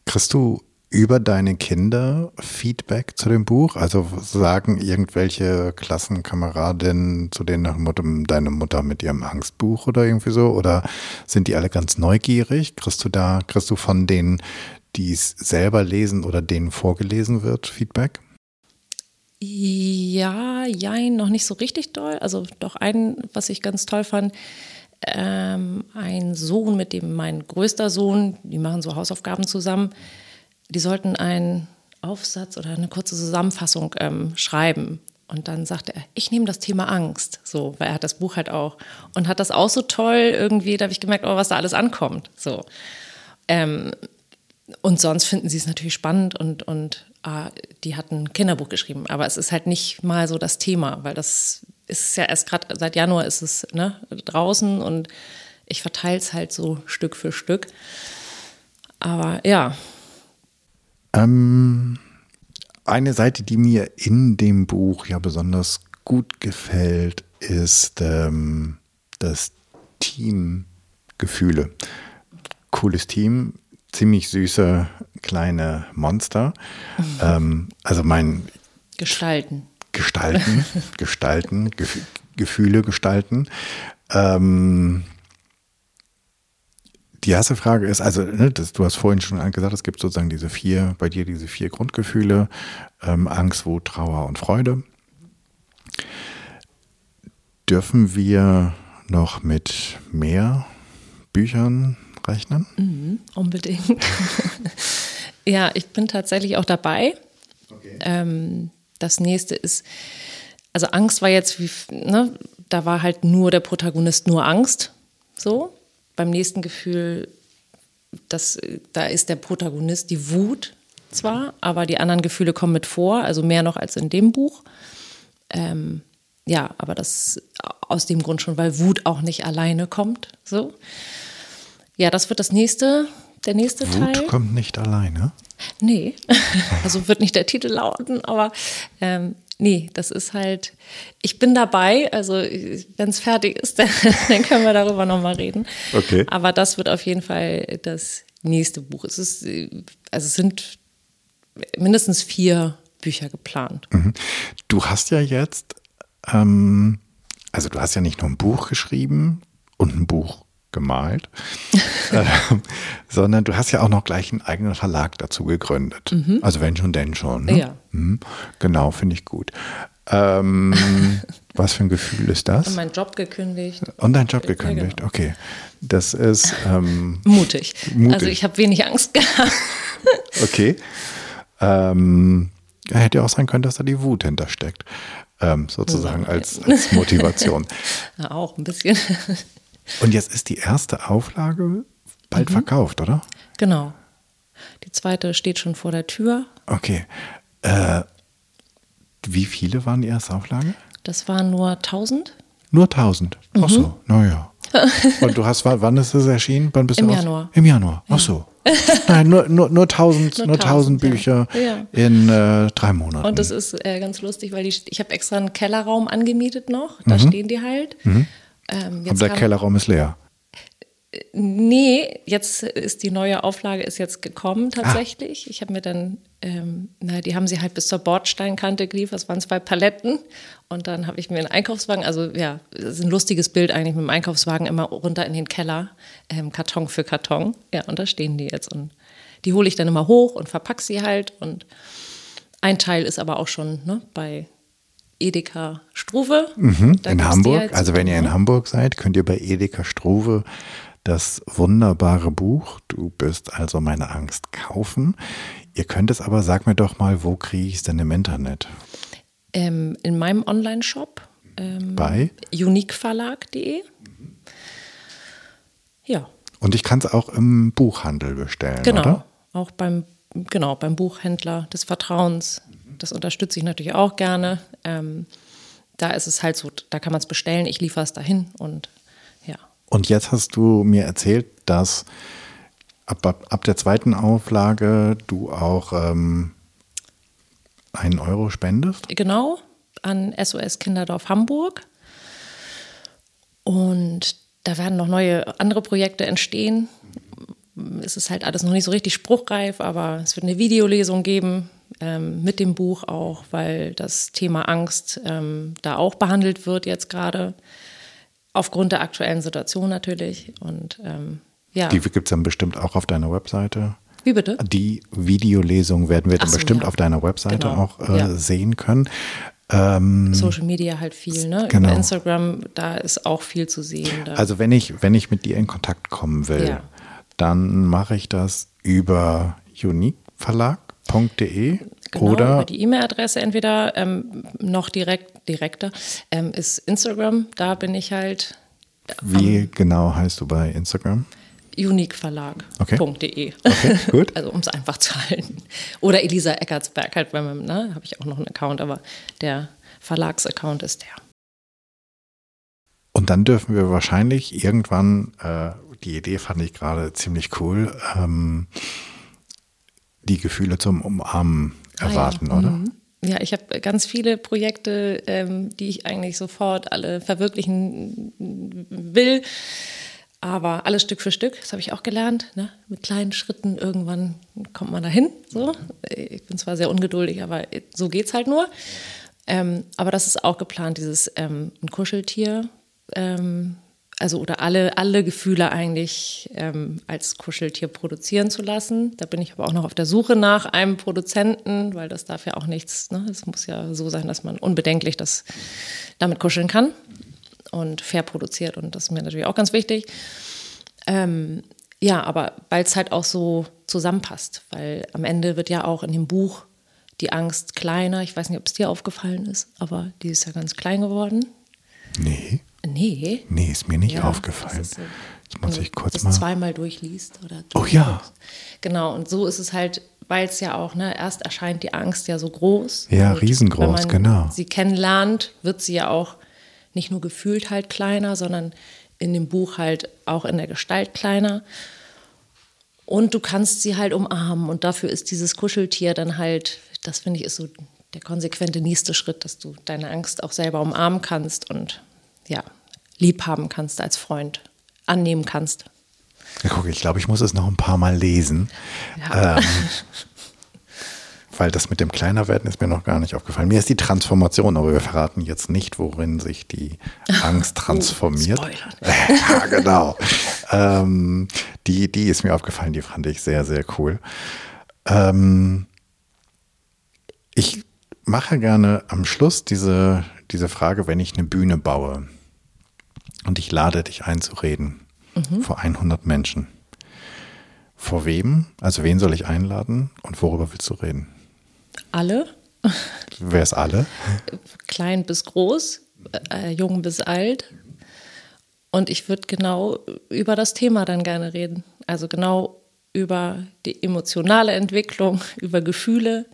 Kriegst du über deine Kinder Feedback zu dem Buch? Also sagen irgendwelche Klassenkameradinnen zu denen nach Mutter, deine Mutter mit ihrem Angstbuch oder irgendwie so? Oder sind die alle ganz neugierig? Kriegst du da, kriegst du von denen, die es selber lesen oder denen vorgelesen wird, Feedback? Ja, jein, noch nicht so richtig doll. Also doch ein, was ich ganz toll fand, ähm, ein Sohn, mit dem mein größter Sohn, die machen so Hausaufgaben zusammen, die sollten einen Aufsatz oder eine kurze Zusammenfassung ähm, schreiben. Und dann sagte er, ich nehme das Thema Angst, so, weil er hat das Buch halt auch und hat das auch so toll irgendwie, da habe ich gemerkt, oh, was da alles ankommt, so. Ähm, und sonst finden sie es natürlich spannend und, und ah, die hatten ein Kinderbuch geschrieben. Aber es ist halt nicht mal so das Thema, weil das ist ja erst gerade seit Januar ist es ne, draußen und ich verteile es halt so Stück für Stück. Aber ja. Ähm, eine Seite, die mir in dem Buch ja besonders gut gefällt, ist ähm, das Teamgefühle. Cooles Team, ziemlich süße kleine Monster. Mhm. <laughs> Ähm, also mein Gestalten. Gestalten, <laughs> gestalten, Gef Gefühle gestalten. Ähm, die erste Frage ist, also ne, das, du hast vorhin schon gesagt, es gibt sozusagen diese vier, bei dir diese vier Grundgefühle, ähm, Angst, Wut, Trauer und Freude. Dürfen wir noch mit mehr Büchern rechnen? Mhm, unbedingt. <laughs> ja, ich bin tatsächlich auch dabei. Okay. Ähm, das nächste ist, also Angst war jetzt wie, ne, da war halt nur der Protagonist nur Angst. So. Beim nächsten Gefühl, das, da ist der Protagonist die Wut zwar, aber die anderen Gefühle kommen mit vor, also mehr noch als in dem Buch. Ähm, ja, aber das aus dem Grund schon, weil Wut auch nicht alleine kommt. So. Ja, das wird das nächste, der nächste Wut Teil. Kommt nicht alleine. Nee, <laughs> also wird nicht der Titel lauten, aber ähm, nee, das ist halt, ich bin dabei, also wenn es fertig ist, <laughs> dann, dann, können wir darüber nochmal reden. Okay. Aber das wird auf jeden Fall das nächste Buch. Es ist, also es sind mindestens vier Bücher geplant. Mhm. Du hast ja jetzt, ähm, also du hast ja nicht nur ein Buch geschrieben und ein Buch gemalt, <laughs> äh, sondern du hast ja auch noch gleich einen eigenen Verlag dazu gegründet. Mhm. Also wenn schon, denn schon. Ne? Ja. Mhm. Genau, finde ich gut. Ähm, <laughs> was für ein Gefühl ist das? Und meinen Job gekündigt. Und deinen Job gekündigt, genau. okay. Das ist ähm, <laughs> mutig. mutig. Also ich habe wenig Angst gehabt. okay. Ähm, hätte ja auch sein können, dass da die Wut hintersteckt. Ähm, sozusagen als, als Motivation. Ja, auch ein bisschen. Und jetzt ist die erste Auflage bald mhm. verkauft, oder? Genau. Die zweite steht schon vor der Tür. Okay. Äh, wie viele waren die erste Auflage? Das waren nur 1000. Nur 1000? Mhm. Ach so, naja. <laughs> Und du hast, wann ist es erschienen? Wann bist Im du Januar. Im Januar, ach so. <laughs> Nein, nur, nur, nur 1000, nur 1000 Bücher. Ja. in äh, drei Monaten. Und das ist äh, ganz lustig, weil die, ich habe extra einen Kellerraum angemietet noch. Da mhm. stehen die halt. Mhm. Ähm, Aber der Kellerraum ist leer. Nee, jetzt ist die neue Auflage ist jetzt gekommen tatsächlich. Ah. Ich habe mir dann, ähm, na, die haben sie halt bis zur Bordsteinkante geliefert. Das waren zwei Paletten und dann habe ich mir einen Einkaufswagen, also ja, das ist ein lustiges Bild eigentlich mit dem Einkaufswagen immer runter in den Keller, ähm, Karton für Karton. Ja, und da stehen die jetzt und die hole ich dann immer hoch und verpacke sie halt und ein Teil ist aber auch schon ne, bei Edeka Struve. Mhm, in Hamburg. Also wenn ihr in Hamburg seid, könnt ihr bei Edeka Struve das wunderbare Buch Du bist also meine Angst kaufen. Ihr könnt es aber, sag mir doch mal, wo kriege ich es denn im Internet? Ähm, in meinem Online-Shop. Ähm, Bei? uniqueverlag.de. Ja. Und ich kann es auch im Buchhandel bestellen, genau, oder? auch beim, genau, beim Buchhändler des Vertrauens. Das unterstütze ich natürlich auch gerne. Ähm, da ist es halt so, da kann man es bestellen, ich liefere es dahin und und jetzt hast du mir erzählt, dass ab, ab, ab der zweiten Auflage du auch ähm, einen Euro spendest? Genau, an SOS Kinderdorf Hamburg. Und da werden noch neue andere Projekte entstehen. Es ist halt alles noch nicht so richtig spruchreif, aber es wird eine Videolesung geben ähm, mit dem Buch auch, weil das Thema Angst ähm, da auch behandelt wird jetzt gerade. Aufgrund der aktuellen Situation natürlich. Und ähm, ja. Die gibt es dann bestimmt auch auf deiner Webseite. Wie bitte? Die Videolesung werden wir dann so, bestimmt ja. auf deiner Webseite genau. auch äh, ja. sehen können. Ähm, Social Media halt viel, ne? Genau. Über Instagram, da ist auch viel zu sehen. Da. Also wenn ich, wenn ich mit dir in Kontakt kommen will, ja. dann mache ich das über uniqueverlag.de Genau, Oder über die E-Mail-Adresse entweder ähm, noch direkt, direkter ähm, ist Instagram. Da bin ich halt. Wie genau heißt du bei Instagram? uniqueverlag.de. Okay. okay, gut. <laughs> also um es einfach zu halten. Oder Elisa Eckertsberg halt, weil man, ne, habe ich auch noch einen Account, aber der Verlagsaccount ist der. Und dann dürfen wir wahrscheinlich irgendwann, äh, die Idee fand ich gerade ziemlich cool, ähm, die Gefühle zum Umarmen erwarten, ah, ja. oder? Mhm. Ja, ich habe ganz viele Projekte, ähm, die ich eigentlich sofort alle verwirklichen will. Aber alles Stück für Stück, das habe ich auch gelernt. Ne? Mit kleinen Schritten irgendwann kommt man dahin. So. Ich bin zwar sehr ungeduldig, aber so geht es halt nur. Ähm, aber das ist auch geplant, dieses ähm, ein Kuscheltier ähm, also oder alle, alle Gefühle eigentlich ähm, als Kuscheltier produzieren zu lassen. Da bin ich aber auch noch auf der Suche nach einem Produzenten, weil das darf ja auch nichts, ne? es muss ja so sein, dass man unbedenklich das damit kuscheln kann und fair produziert und das ist mir natürlich auch ganz wichtig. Ähm, ja, aber weil es halt auch so zusammenpasst, weil am Ende wird ja auch in dem Buch die Angst kleiner. Ich weiß nicht, ob es dir aufgefallen ist, aber die ist ja ganz klein geworden. Nee. Nee. Nee, ist mir nicht ja, aufgefallen. Das, das muss ich kurz mal. zweimal durchliest oder Oh ja. Genau, und so ist es halt, weil es ja auch, ne, erst erscheint die Angst ja so groß. Ja, riesengroß, wenn man genau. Sie kennenlernt, wird sie ja auch nicht nur gefühlt halt kleiner, sondern in dem Buch halt auch in der Gestalt kleiner. Und du kannst sie halt umarmen. Und dafür ist dieses Kuscheltier dann halt, das finde ich, ist so der konsequente nächste Schritt, dass du deine Angst auch selber umarmen kannst und ja, lieb haben kannst als Freund, annehmen kannst. Ja, guck, ich glaube, ich muss es noch ein paar Mal lesen. Ja. Ähm, <laughs> weil das mit dem Kleinerwerden ist mir noch gar nicht aufgefallen. Mir ist die Transformation, aber wir verraten jetzt nicht, worin sich die Angst <laughs> oh, transformiert. Oh, <laughs> ja, genau. ähm, die, die ist mir aufgefallen, die fand ich sehr, sehr cool. Ähm, ich mache gerne am Schluss diese, diese Frage, wenn ich eine Bühne baue und ich lade dich ein zu reden mhm. vor 100 Menschen. Vor wem? Also wen soll ich einladen und worüber willst du reden? Alle. <laughs> Wer ist alle? Klein bis groß, äh, jung bis alt. Und ich würde genau über das Thema dann gerne reden. Also genau über die emotionale Entwicklung, <laughs> über Gefühle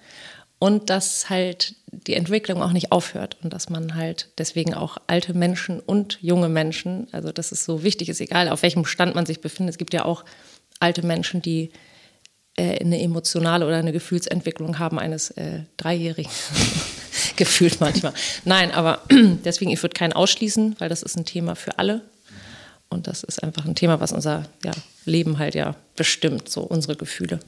und dass halt die Entwicklung auch nicht aufhört und dass man halt deswegen auch alte Menschen und junge Menschen, also dass es so wichtig ist, egal auf welchem Stand man sich befindet, es gibt ja auch alte Menschen, die äh, eine emotionale oder eine Gefühlsentwicklung haben eines äh, Dreijährigen. <laughs> Gefühlt manchmal. Nein, aber <clears throat> deswegen, ich würde keinen ausschließen, weil das ist ein Thema für alle. Und das ist einfach ein Thema, was unser ja, Leben halt ja bestimmt, so unsere Gefühle.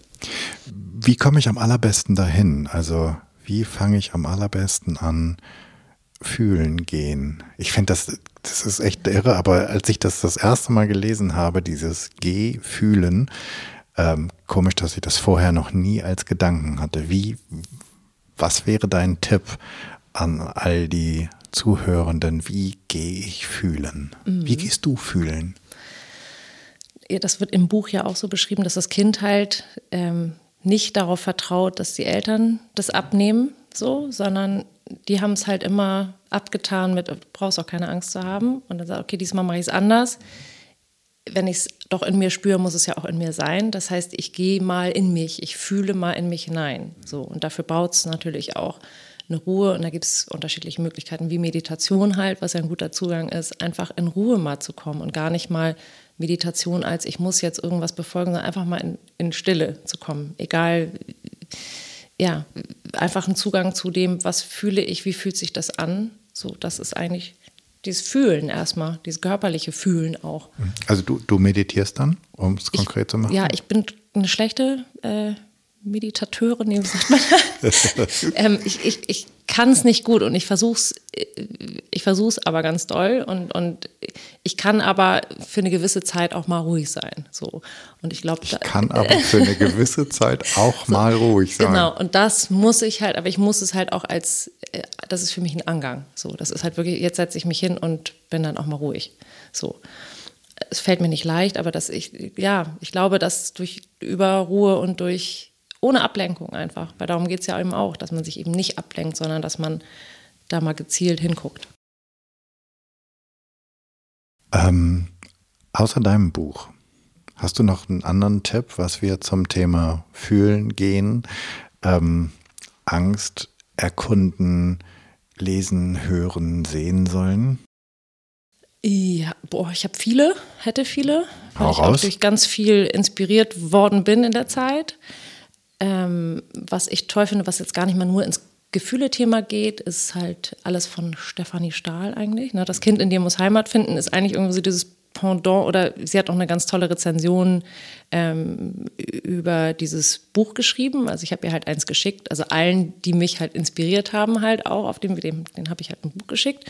Wie komme ich am allerbesten dahin? Also wie fange ich am allerbesten an, fühlen gehen? Ich finde das, das ist echt irre, aber als ich das das erste Mal gelesen habe, dieses Geh-Fühlen, ähm, komisch, dass ich das vorher noch nie als Gedanken hatte. Wie, was wäre dein Tipp an all die Zuhörenden? Wie gehe ich fühlen? Mhm. Wie gehst du fühlen? Das wird im Buch ja auch so beschrieben, dass das Kind halt ähm, nicht darauf vertraut, dass die Eltern das abnehmen, so, sondern die haben es halt immer abgetan mit, du brauchst auch keine Angst zu haben. Und dann sagt, okay, diesmal mache ich es anders. Wenn ich es doch in mir spüre, muss es ja auch in mir sein. Das heißt, ich gehe mal in mich, ich fühle mal in mich hinein. So, und dafür baut es natürlich auch eine Ruhe. Und da gibt es unterschiedliche Möglichkeiten, wie Meditation halt, was ja ein guter Zugang ist, einfach in Ruhe mal zu kommen und gar nicht mal Meditation als ich muss jetzt irgendwas befolgen, sondern einfach mal in, in Stille zu kommen. Egal, ja, einfach einen Zugang zu dem, was fühle ich, wie fühlt sich das an. So, das ist eigentlich dieses Fühlen erstmal, dieses körperliche Fühlen auch. Also du, du meditierst dann, um es konkret zu machen? Ja, ich bin eine schlechte äh, Meditateurin, wie sagt man? <laughs> ähm, ich ich, ich kann es nicht gut und ich versuche es ich versuch's aber ganz doll und, und ich kann aber für eine gewisse Zeit auch mal ruhig sein. So. Und ich glaube, ich kann <laughs> aber für eine gewisse Zeit auch so, mal ruhig sein. Genau, und das muss ich halt, aber ich muss es halt auch als, äh, das ist für mich ein Angang. So, das ist halt wirklich, jetzt setze ich mich hin und bin dann auch mal ruhig. So. Es fällt mir nicht leicht, aber dass ich, ja, ich glaube, dass durch über Ruhe und durch ohne Ablenkung einfach, weil darum geht es ja eben auch, dass man sich eben nicht ablenkt, sondern dass man da mal gezielt hinguckt. Ähm, außer deinem Buch, hast du noch einen anderen Tipp, was wir zum Thema Fühlen gehen, ähm, Angst erkunden, lesen, hören, sehen sollen? Ja, boah, ich habe viele, hätte viele, weil Hau ich raus. auch durch ganz viel inspiriert worden bin in der Zeit. Ähm, was ich toll finde, was jetzt gar nicht mal nur ins Gefühle-Thema geht, ist halt alles von Stefanie Stahl eigentlich. Ne? Das Kind in dir muss Heimat finden, ist eigentlich irgendwie so dieses Pendant oder sie hat auch eine ganz tolle Rezension ähm, über dieses Buch geschrieben. Also ich habe ihr halt eins geschickt, also allen, die mich halt inspiriert haben, halt auch auf dem, den, den habe ich halt ein Buch geschickt.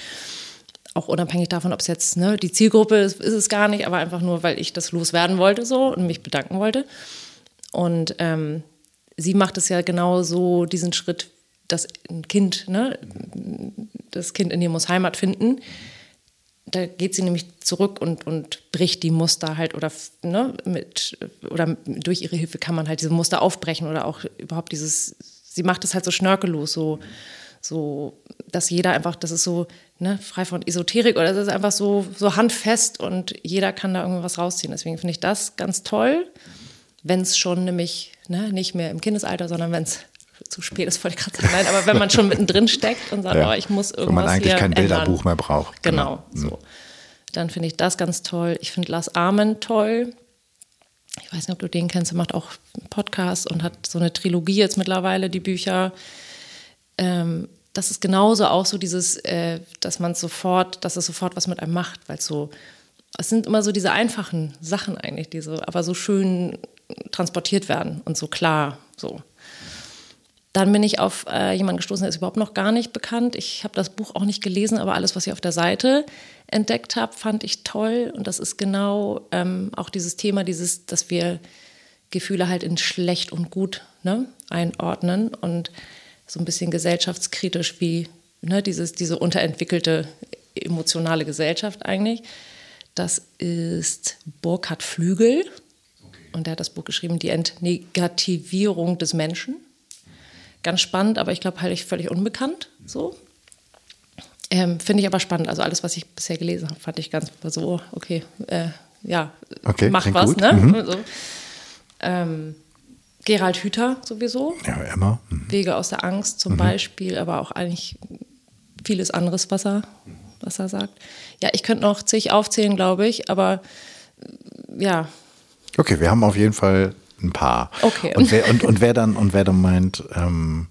Auch unabhängig davon, ob es jetzt ne, die Zielgruppe ist, ist es gar nicht, aber einfach nur, weil ich das loswerden wollte so und mich bedanken wollte. Und ähm, sie macht es ja genau so, diesen Schritt, dass ein Kind, ne, das Kind in ihr muss Heimat finden. Da geht sie nämlich zurück und, und bricht die Muster halt oder ne, mit oder durch ihre Hilfe kann man halt diese Muster aufbrechen oder auch überhaupt dieses, sie macht es halt so schnörkellos, so, so, dass jeder einfach, das ist so ne, frei von Esoterik oder das ist einfach so, so handfest und jeder kann da irgendwas rausziehen. Deswegen finde ich das ganz toll, wenn es schon nämlich ne, nicht mehr im Kindesalter, sondern wenn es zu spät ist, wollte ich gerade sagen. Nein, aber wenn man schon mittendrin steckt und sagt, ja. oh, ich muss irgendwas Wenn man eigentlich kein Bilderbuch mehr braucht. Genau, genau. so. Dann finde ich das ganz toll. Ich finde Lars Armen toll. Ich weiß nicht, ob du den kennst. Er macht auch einen Podcast und hat so eine Trilogie jetzt mittlerweile, die Bücher. Ähm, das ist genauso auch so dieses, äh, dass man sofort, dass es sofort was mit einem macht, weil es so, es sind immer so diese einfachen Sachen eigentlich, die so, aber so schön transportiert werden und so klar, so. Dann bin ich auf äh, jemanden gestoßen, der ist überhaupt noch gar nicht bekannt. Ich habe das Buch auch nicht gelesen, aber alles, was ich auf der Seite entdeckt habe, fand ich toll. Und das ist genau ähm, auch dieses Thema, dieses, dass wir Gefühle halt in schlecht und gut ne, einordnen und so ein bisschen gesellschaftskritisch wie ne, dieses, diese unterentwickelte emotionale Gesellschaft eigentlich. Das ist Burkhard Flügel und der hat das Buch geschrieben, Die Entnegativierung des Menschen ganz spannend, aber ich glaube halt völlig unbekannt. So. Ähm, Finde ich aber spannend. Also alles, was ich bisher gelesen habe, fand ich ganz so, okay, äh, ja, okay, mach was, gut. ne? Mhm. So. Ähm, Gerald Hüther sowieso. Ja, immer. Mhm. Wege aus der Angst zum mhm. Beispiel, aber auch eigentlich vieles anderes, was er, was er sagt. Ja, ich könnte noch zig aufzählen, glaube ich, aber ja. Okay, wir haben auf jeden Fall ein paar. Okay. Und wer, und, und wer, dann, und wer dann meint, ähm,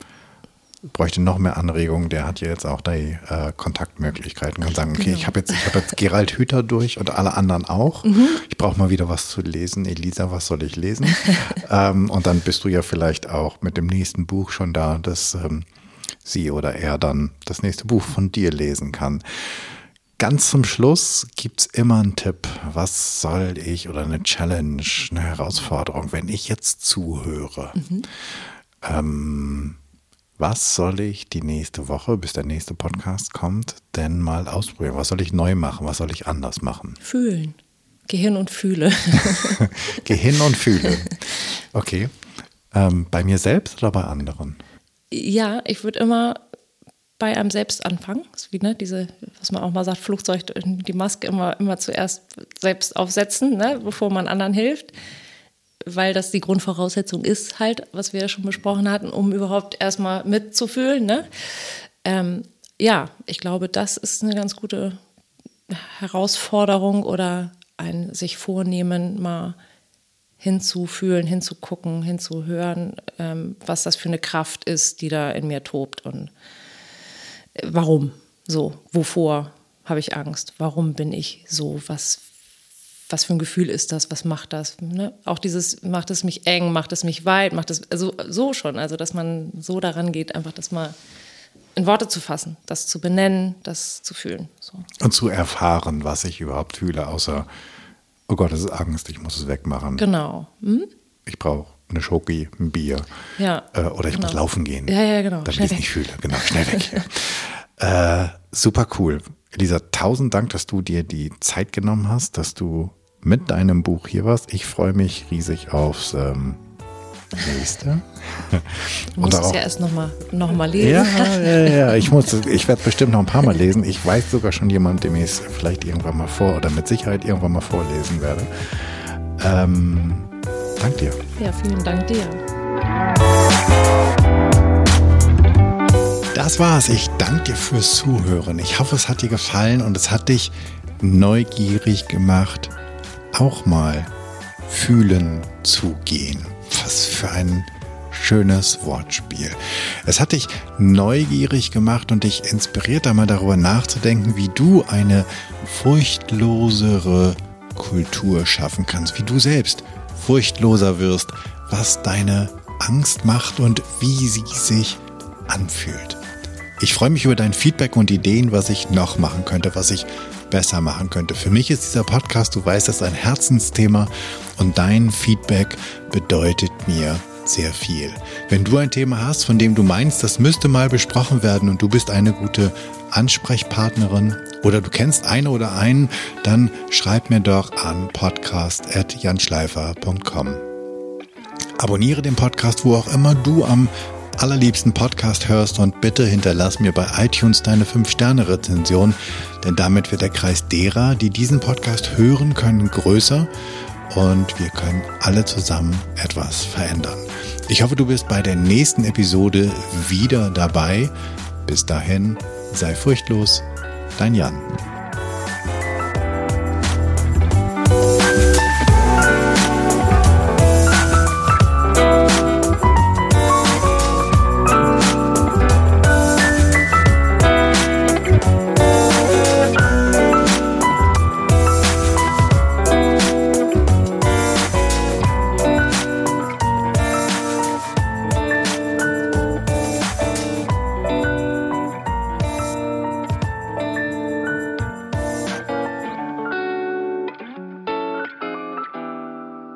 bräuchte noch mehr Anregungen, der hat ja jetzt auch die äh, Kontaktmöglichkeiten. Kann sagen, okay, Genau. ich habe jetzt, ich habe jetzt Gerald Hüther durch und alle anderen auch. Mhm. Ich brauche mal wieder was zu lesen. Elisa, was soll ich lesen? <laughs> ähm, und dann bist du ja vielleicht auch mit dem nächsten Buch schon da, dass ähm, sie oder er dann das nächste Buch von dir lesen kann. Ganz zum Schluss gibt es immer einen Tipp. Was soll ich oder eine Challenge, eine Herausforderung, wenn ich jetzt zuhöre? Ähm, was soll ich die nächste Woche, bis der nächste Podcast kommt, denn mal ausprobieren? Was soll ich neu machen? Was soll ich anders machen? Fühlen. Gehirn und Fühle. <laughs> Geh hin und fühle. Okay. Ähm, bei mir selbst oder bei anderen? Ja, ich würde immer bei einem selbst anfangen. Wie ne, diese, was man auch mal sagt, Flugzeug, die Maske immer, immer zuerst selbst aufsetzen, ne, bevor man anderen hilft. Weil das die Grundvoraussetzung ist, halt, was wir ja schon besprochen hatten, um überhaupt erstmal mitzufühlen. Ne? Ähm, ja, ich glaube, das ist eine ganz gute Herausforderung oder ein sich vornehmen, mal hinzufühlen, hinzugucken, hinzuhören, ähm, was das für eine Kraft ist, die da in mir tobt und äh, warum? So, wovor habe ich Angst, warum bin ich so, was, was für ein Gefühl ist das, was macht das, ne? auch dieses, macht es mich eng, macht es mich weit, macht es, also so schon, also dass man so daran geht, einfach das mal in Worte zu fassen, das zu benennen, das zu fühlen. So. Und zu erfahren, was ich überhaupt fühle, außer, oh Gott, das ist Angst, ich muss es wegmachen. Genau. Hm? Ich brauche eine Schoki, ein Bier. Ja, Äh, oder ich muss genau. laufen gehen. Ja, ja, genau. Damit ich es nicht fühle. Genau, schnell weg. <laughs> äh, super cool. Elisa, tausend Dank, dass du dir die Zeit genommen hast, dass du mit deinem Buch hier warst. Ich freue mich riesig aufs ähm, nächste. <laughs> Du musst es ja erst nochmal noch mal Ja, lesen. ja, ja. Ich, muss, ich werde bestimmt noch ein paar Mal lesen. Ich weiß sogar schon jemand, dem ich es vielleicht irgendwann mal vor oder mit Sicherheit irgendwann mal vorlesen werde. Ähm, dank dir. Ja, vielen Dank dir. Das war's. Ich danke dir fürs Zuhören. Ich hoffe, es hat dir gefallen und es hat dich neugierig gemacht, auch mal fühlen zu gehen. Was für ein schönes Wortspiel. Es hat dich neugierig gemacht und dich inspiriert, einmal darüber nachzudenken, wie du eine furchtlosere Kultur schaffen kannst, wie du selbst furchtloser wirst, was deine Angst macht und wie sie sich anfühlt. Ich freue mich über dein Feedback und Ideen, was ich noch machen könnte, was ich besser machen könnte. Für mich ist dieser Podcast, du weißt, das ein Herzensthema und dein Feedback bedeutet mir sehr viel. Wenn du ein Thema hast, von dem du meinst, das müsste mal besprochen werden und du bist eine gute Ansprechpartnerin oder du kennst eine oder einen, dann schreib mir doch an podcast.janschleifer.com. Abonniere den Podcast, wo auch immer du am allerliebsten Podcast hörst und bitte hinterlass mir bei iTunes deine 5-Sterne-Rezension, denn damit wird der Kreis derer, die diesen Podcast hören können, größer und wir können alle zusammen etwas verändern. Ich hoffe, du bist bei der nächsten Episode wieder dabei. Bis dahin, sei furchtlos, dein Jan.